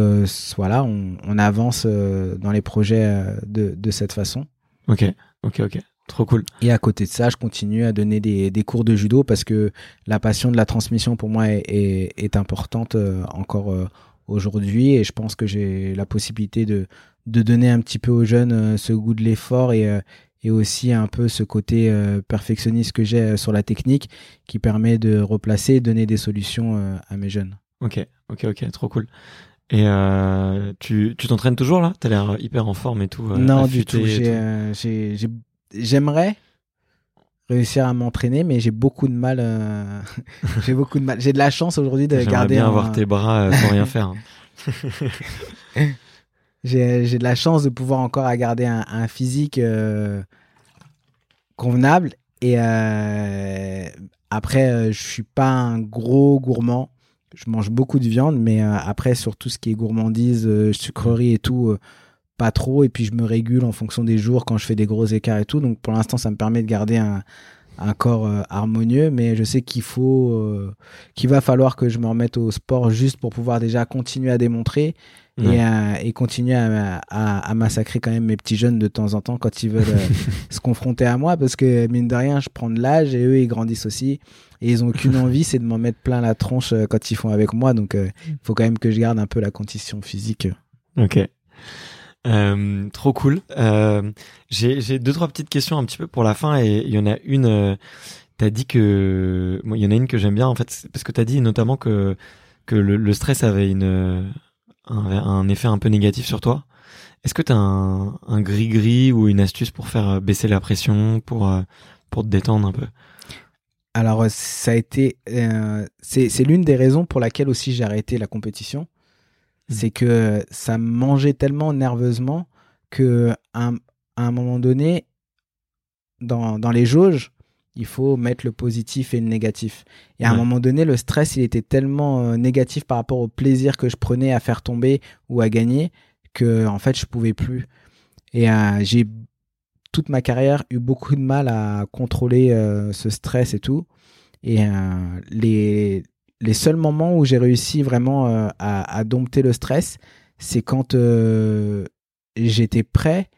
voilà, on, on avance dans les projets de de cette façon. OK. OK OK. Trop cool. Et à côté de ça, je continue à donner des, des, cours de judo parce que la passion de la transmission pour moi est, est, est importante euh, encore euh, aujourd'hui et je pense que j'ai la possibilité de, de donner un petit peu aux jeunes euh, ce goût de l'effort et, et aussi un peu ce côté perfectionniste que j'ai sur la technique qui permet de replacer et donner des solutions à mes jeunes. Ok, ok, ok, trop cool. Et tu t'entraînes toujours là? T'as l'air hyper en forme et tout. non, du tout. J'ai j'aimerais réussir à m'entraîner, mais j'ai beaucoup de mal. Euh, j'ai beaucoup de mal. J'ai de la chance aujourd'hui de garder. bien avoir tes bras euh, sans rien faire. j'ai de la chance de pouvoir encore garder un, un physique euh, convenable. Et après, je suis pas un gros gourmand. Je mange beaucoup de viande, mais après, sur tout ce qui est gourmandise, sucrerie et tout pas trop et puis je me régule en fonction des jours quand je fais des gros écarts et tout. Donc pour l'instant ça me permet de garder un, un corps euh, harmonieux. Mais je sais qu'il faut euh, qu'il va falloir que je me remette au sport juste pour pouvoir déjà continuer à démontrer et, euh, et, continuer à, à, massacrer quand même mes petits jeunes de temps en temps quand ils veulent se confronter à moi. Parce que mine de rien je prends de l'âge et eux ils grandissent aussi. Et ils ont qu'une envie c'est de m'en mettre plein la tronche quand ils font avec moi. Donc il faut quand même que je garde un peu la condition physique. Ok euh, trop cool. Euh, J'ai deux trois petites questions un petit peu pour la fin et il y en a une. Euh, t'as dit que il y en a une que j'aime bien en fait parce que t'as dit notamment que le, stress avait un, effet un peu négatif sur toi. Est-ce que t'as un, un gris gris ou une astuce pour faire baisser la pression pour pour te détendre un peu? Alors ça a été c'est l'une des raisons pour laquelle aussi j'ai arrêté la compétition Mm. c'est que ça mangeait tellement nerveusement que à un, moment donné, dans, dans les jauges, il faut mettre le positif et le négatif. Et à un moment donné, le stress, il était tellement euh, négatif par rapport au plaisir que je prenais à faire tomber ou à gagner que en fait, je pouvais plus. Et euh, j'ai toute ma carrière, eu beaucoup de mal à contrôler ce stress et tout. Et les, les seuls moments où j'ai réussi vraiment à, à, dompter le stress, c'est quand j'étais prêt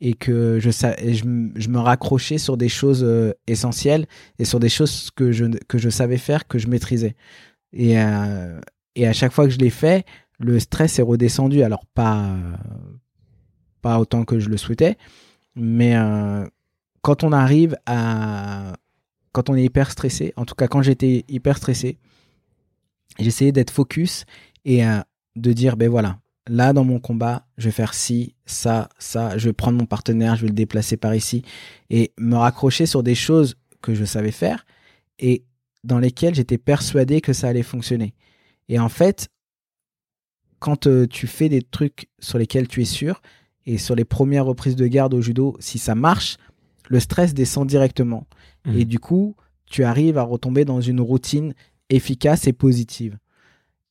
et que je, me raccrochais sur des choses euh, essentielles et sur des choses que je, savais faire, que je maîtrisais. Et, euh, et à chaque fois que je l'ai fait, le stress est redescendu. Alors, pas, pas autant que je le souhaitais, mais euh, quand on arrive à. Quand on est hyper stressé, en tout cas quand j'étais hyper stressé, j'essayais d'être focus et de dire ben voilà, là dans mon combat, je vais faire ci, ça, ça, je vais prendre mon partenaire, je vais le déplacer par ici et me raccrocher sur des choses que je savais faire et dans lesquelles j'étais persuadé que ça allait fonctionner. Et en fait, quand euh, tu fais des trucs sur lesquels tu es sûr et sur les premières reprises de garde au judo, si ça marche, le stress descend directement. Mmh. Et du coup, tu arrives à retomber dans une routine efficace et positive.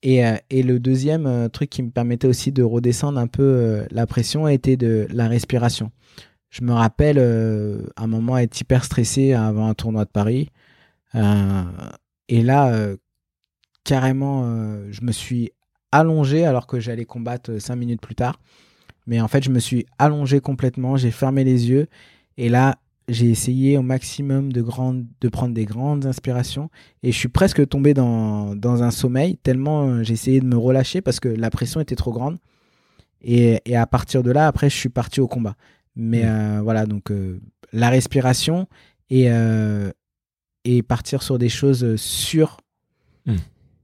Euh, et, le deuxième euh, truc qui me permettait aussi de redescendre un peu euh, la pression était de la respiration. Je me rappelle un moment être hyper stressé avant un tournoi de Paris. et là, carrément, je me suis allongé alors que j'allais combattre cinq minutes plus tard. Mais en fait, je me suis allongé complètement, j'ai fermé les yeux. Et là, j'ai essayé au maximum de, de prendre des grandes inspirations et je suis presque tombé dans, dans un sommeil tellement euh, j'ai essayé de me relâcher parce que la pression était trop grande. Et, et, à partir de là, après, je suis parti au combat. Mais mmh. euh, voilà, donc euh, la respiration et, et partir sur des choses sûres, mmh.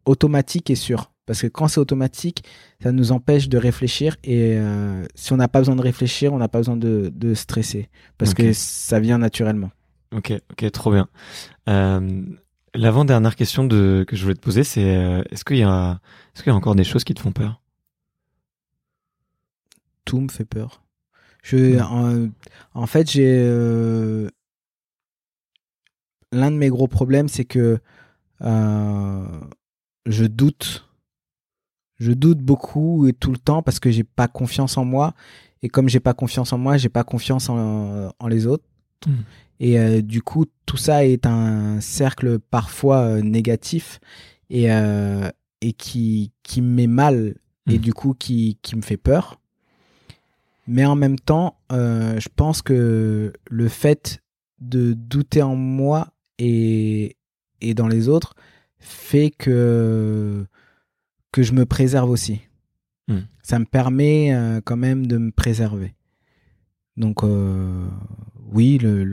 automatiques et sûres. Parce que quand c'est automatique, ça nous empêche de réfléchir. Et euh, si on n'a pas besoin de réfléchir, on n'a pas besoin de, de, stresser. Parce que ça vient naturellement. Ok, ok, trop bien. Euh, L'avant-dernière question de, que je voulais te poser, c'est euh, est-ce qu'il y, a, est qu'il y a encore des choses qui te font peur? Tout me fait peur. Je, en, en, fait, j'ai. Euh, l'un de mes gros problèmes, c'est que je doute je doute beaucoup et tout le temps parce que j'ai pas confiance en moi. Et comme j'ai pas confiance en moi, j'ai pas confiance en, les autres. Hmm. Et euh, du coup, tout ça est un cercle parfois euh, négatif et, euh, et qui, qui me met mal et hmm. du coup qui, qui me fait peur. Mais en même temps, je pense que le fait de douter en moi et, et dans les autres fait que que je me préserve aussi. Hmm. Ça me permet euh, quand même de me préserver. Donc euh, oui, le,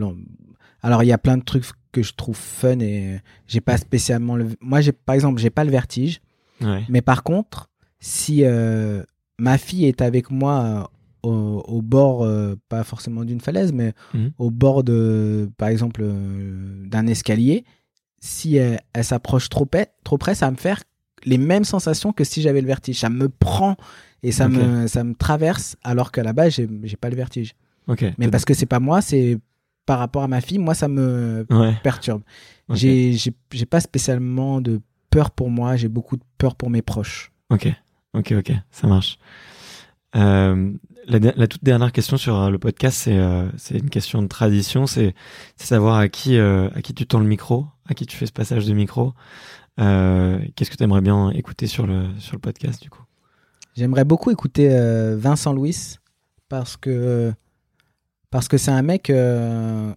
alors il y a plein de trucs que je trouve fun et j'ai pas spécialement le... moi j'ai par exemple j'ai pas le vertige, mais par contre si euh, ma fille est avec moi au, bord, pas forcément d'une falaise, mais hmm. au bord de, par exemple, d'un escalier, si elle, s'approche trop, trop près, ça va me faire les mêmes sensations que si j'avais le vertige. Ça me prend et ça, me, ça me traverse alors qu'à la base, j'ai, j'ai pas le vertige. Mais parce que c'est pas moi, c'est par rapport à ma fille, moi, ça me perturbe. J'ai, j'ai, pas spécialement de peur pour moi, j'ai beaucoup de peur pour mes proches. Ok, ok, ok, ça marche. Euh, la, toute dernière question sur euh, le podcast, c'est euh, c'est une question de tradition, c'est savoir à qui à qui tu tends le micro, à qui tu fais ce passage de micro. Euh, qu'est-ce que tu aimerais bien écouter sur le, sur le podcast du coup? J'aimerais beaucoup écouter euh, Vincent Louis parce que parce que c'est un mec euh,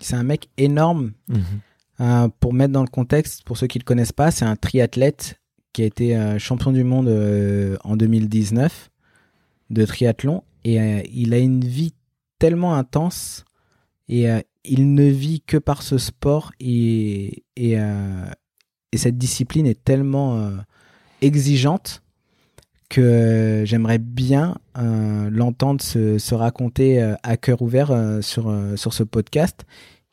c'est un mec énorme. Mhm. pour mettre dans le contexte, pour ceux qui le connaissent pas, c'est un triathlète qui a été champion du monde en 2019 de triathlon et il a une vie tellement intense et il ne vit que par ce sport et, et, euh, cette discipline est tellement euh, exigeante que j'aimerais bien euh, l'entendre se, raconter à cœur ouvert sur, sur ce podcast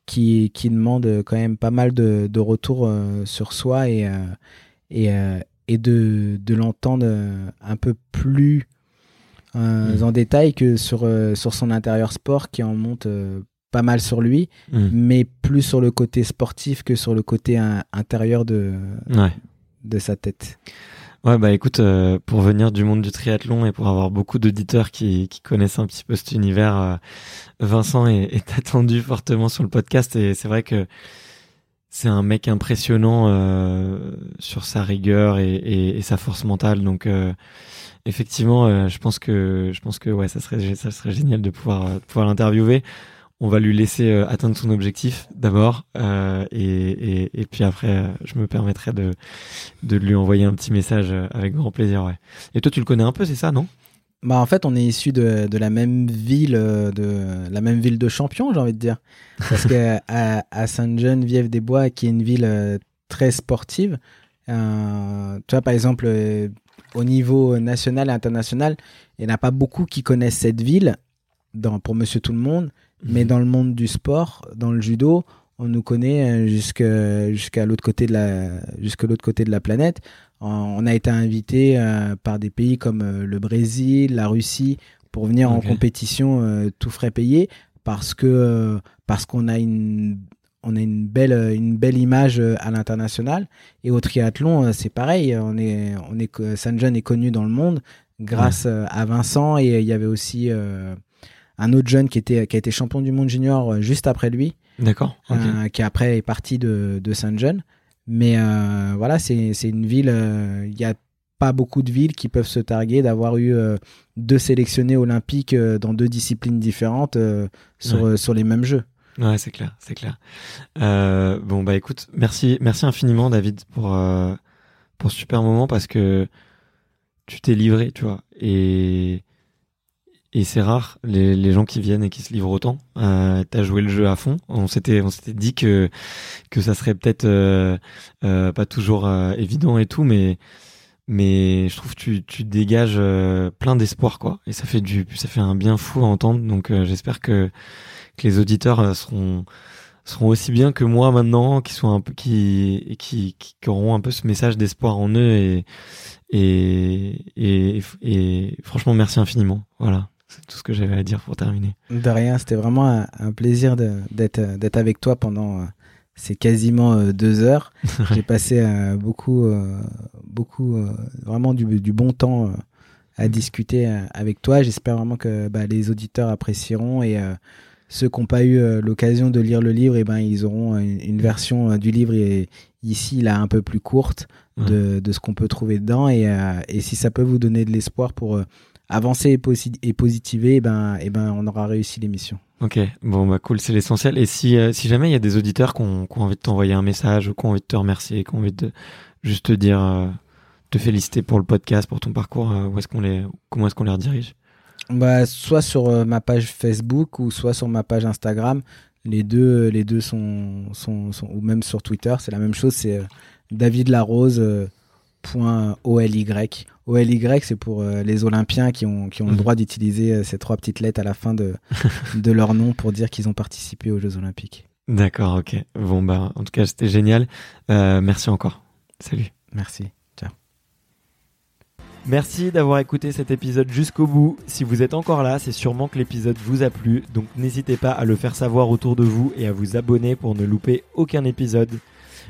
qui, qui demande quand même pas mal de, de retours sur soi et, et, et de, de l'entendre un peu plus mmh. en détail que sur, sur son intérieur sport qui en monte pas mal sur lui, hmm. mais plus sur le côté sportif que sur le côté intérieur de, de sa tête. Ouais, bah écoute, euh, pour venir du monde du triathlon et pour avoir beaucoup d'auditeurs qui, qui connaissent un petit peu cet univers, euh, Vincent est, est, attendu fortement sur le podcast et c'est vrai que c'est un mec impressionnant euh, sur sa rigueur et, et, et, sa force mentale. Donc effectivement, je pense que je pense que ouais, ça serait ça serait génial de pouvoir pouvoir l'interviewer on va lui laisser euh, atteindre son objectif d'abord euh, et, et, puis après euh, je me permettrai de, de lui envoyer un petit message avec grand plaisir ouais. Et toi tu le connais un peu c'est ça non? Bah en fait on est issu de, de, la même ville de la même ville de champion j'ai envie de dire parce que à, à Sainte-Geneviève-des-Bois qui est une ville très sportive euh, tu vois par exemple au niveau national et international il n'y en a pas beaucoup qui connaissent cette ville dans, pour Monsieur Tout le Monde mais dans le monde du sport, dans le judo, on nous connaît euh, jusqu'à l'autre côté de la jusqu'à l'autre côté de la planète. On a été invité euh, par des pays comme euh, le Brésil, la Russie pour venir en compétition tout frais payé parce que parce qu'on a une on a une belle une belle image à l'international. Et au triathlon c'est pareil. On est on est San John est connu dans le monde grâce à Vincent. Et il y avait aussi un autre jeune qui était qui a été champion du monde junior euh, juste après lui. D'accord. Euh, qui après est parti de de Saint-Jean. Mais euh, voilà, c'est une ville. Il y a pas beaucoup de villes qui peuvent se targuer d'avoir eu deux sélectionnés olympiques dans deux disciplines différentes sur sur les mêmes jeux. Ouais, c'est clair, c'est clair. bon bah écoute, merci, merci infiniment David pour pour ce super moment parce que tu t'es livré, tu vois, et et c'est rare les, les, gens qui viennent et qui se livrent autant. Euh, T'as joué le jeu à fond. On s'était on s'était dit que que ça serait peut-être euh, euh, pas toujours euh, évident et tout, mais mais je trouve que tu tu dégages euh, plein d'espoir quoi. Et ça fait du ça fait un bien fou à entendre. Donc j'espère que que les auditeurs seront seront aussi bien que moi maintenant, qui sont un peu qui qui qui auront un peu ce message d'espoir en eux et et, et, et franchement merci infiniment. Voilà. C'est tout ce que j'avais à dire pour terminer. De rien, c'était vraiment un, plaisir d'être avec toi pendant euh, ces quasiment euh, deux heures. J'ai passé euh, beaucoup, beaucoup, vraiment du, bon temps à discuter avec toi. J'espère vraiment que bah, les auditeurs apprécieront et ceux qui n'ont pas eu l'occasion de lire le livre, et eh ben, ils auront une, version du livre et, ici, là, un peu plus courte de, de ce qu'on peut trouver dedans. Et, et, si ça peut vous donner de l'espoir pour avancer et, positiver, et eh ben, et eh ben, on aura réussi l'émission. Ok, bon, bah cool, c'est l'essentiel. Et si, euh, si jamais il y a des auditeurs qui ont, envie de t'envoyer un message, ou qui ont envie de te remercier, qui ont envie de juste te dire, euh, te féliciter pour le podcast, pour ton parcours, euh, où est-ce qu'on les, comment est-ce qu'on les redirige? Bah, soit sur ma page Facebook ou soit sur ma page Instagram. Les deux, les deux sont, sont, sont ou même sur Twitter, c'est la même chose. C'est David Larose .oly. OLY, c'est pour euh, les Olympiens qui ont, qui ont le mhm. droit d'utiliser euh, ces trois petites lettres à la fin de, de leur nom pour dire qu'ils ont participé aux Jeux Olympiques. D'accord, ok. Bon, bah, en tout cas, c'était génial. Euh, merci encore. Salut. Merci. Ciao. Merci d'avoir écouté cet épisode jusqu'au bout. Si vous êtes encore là, c'est sûrement que l'épisode vous a plu. Donc n'hésitez pas à le faire savoir autour de vous et à vous abonner pour ne louper aucun épisode.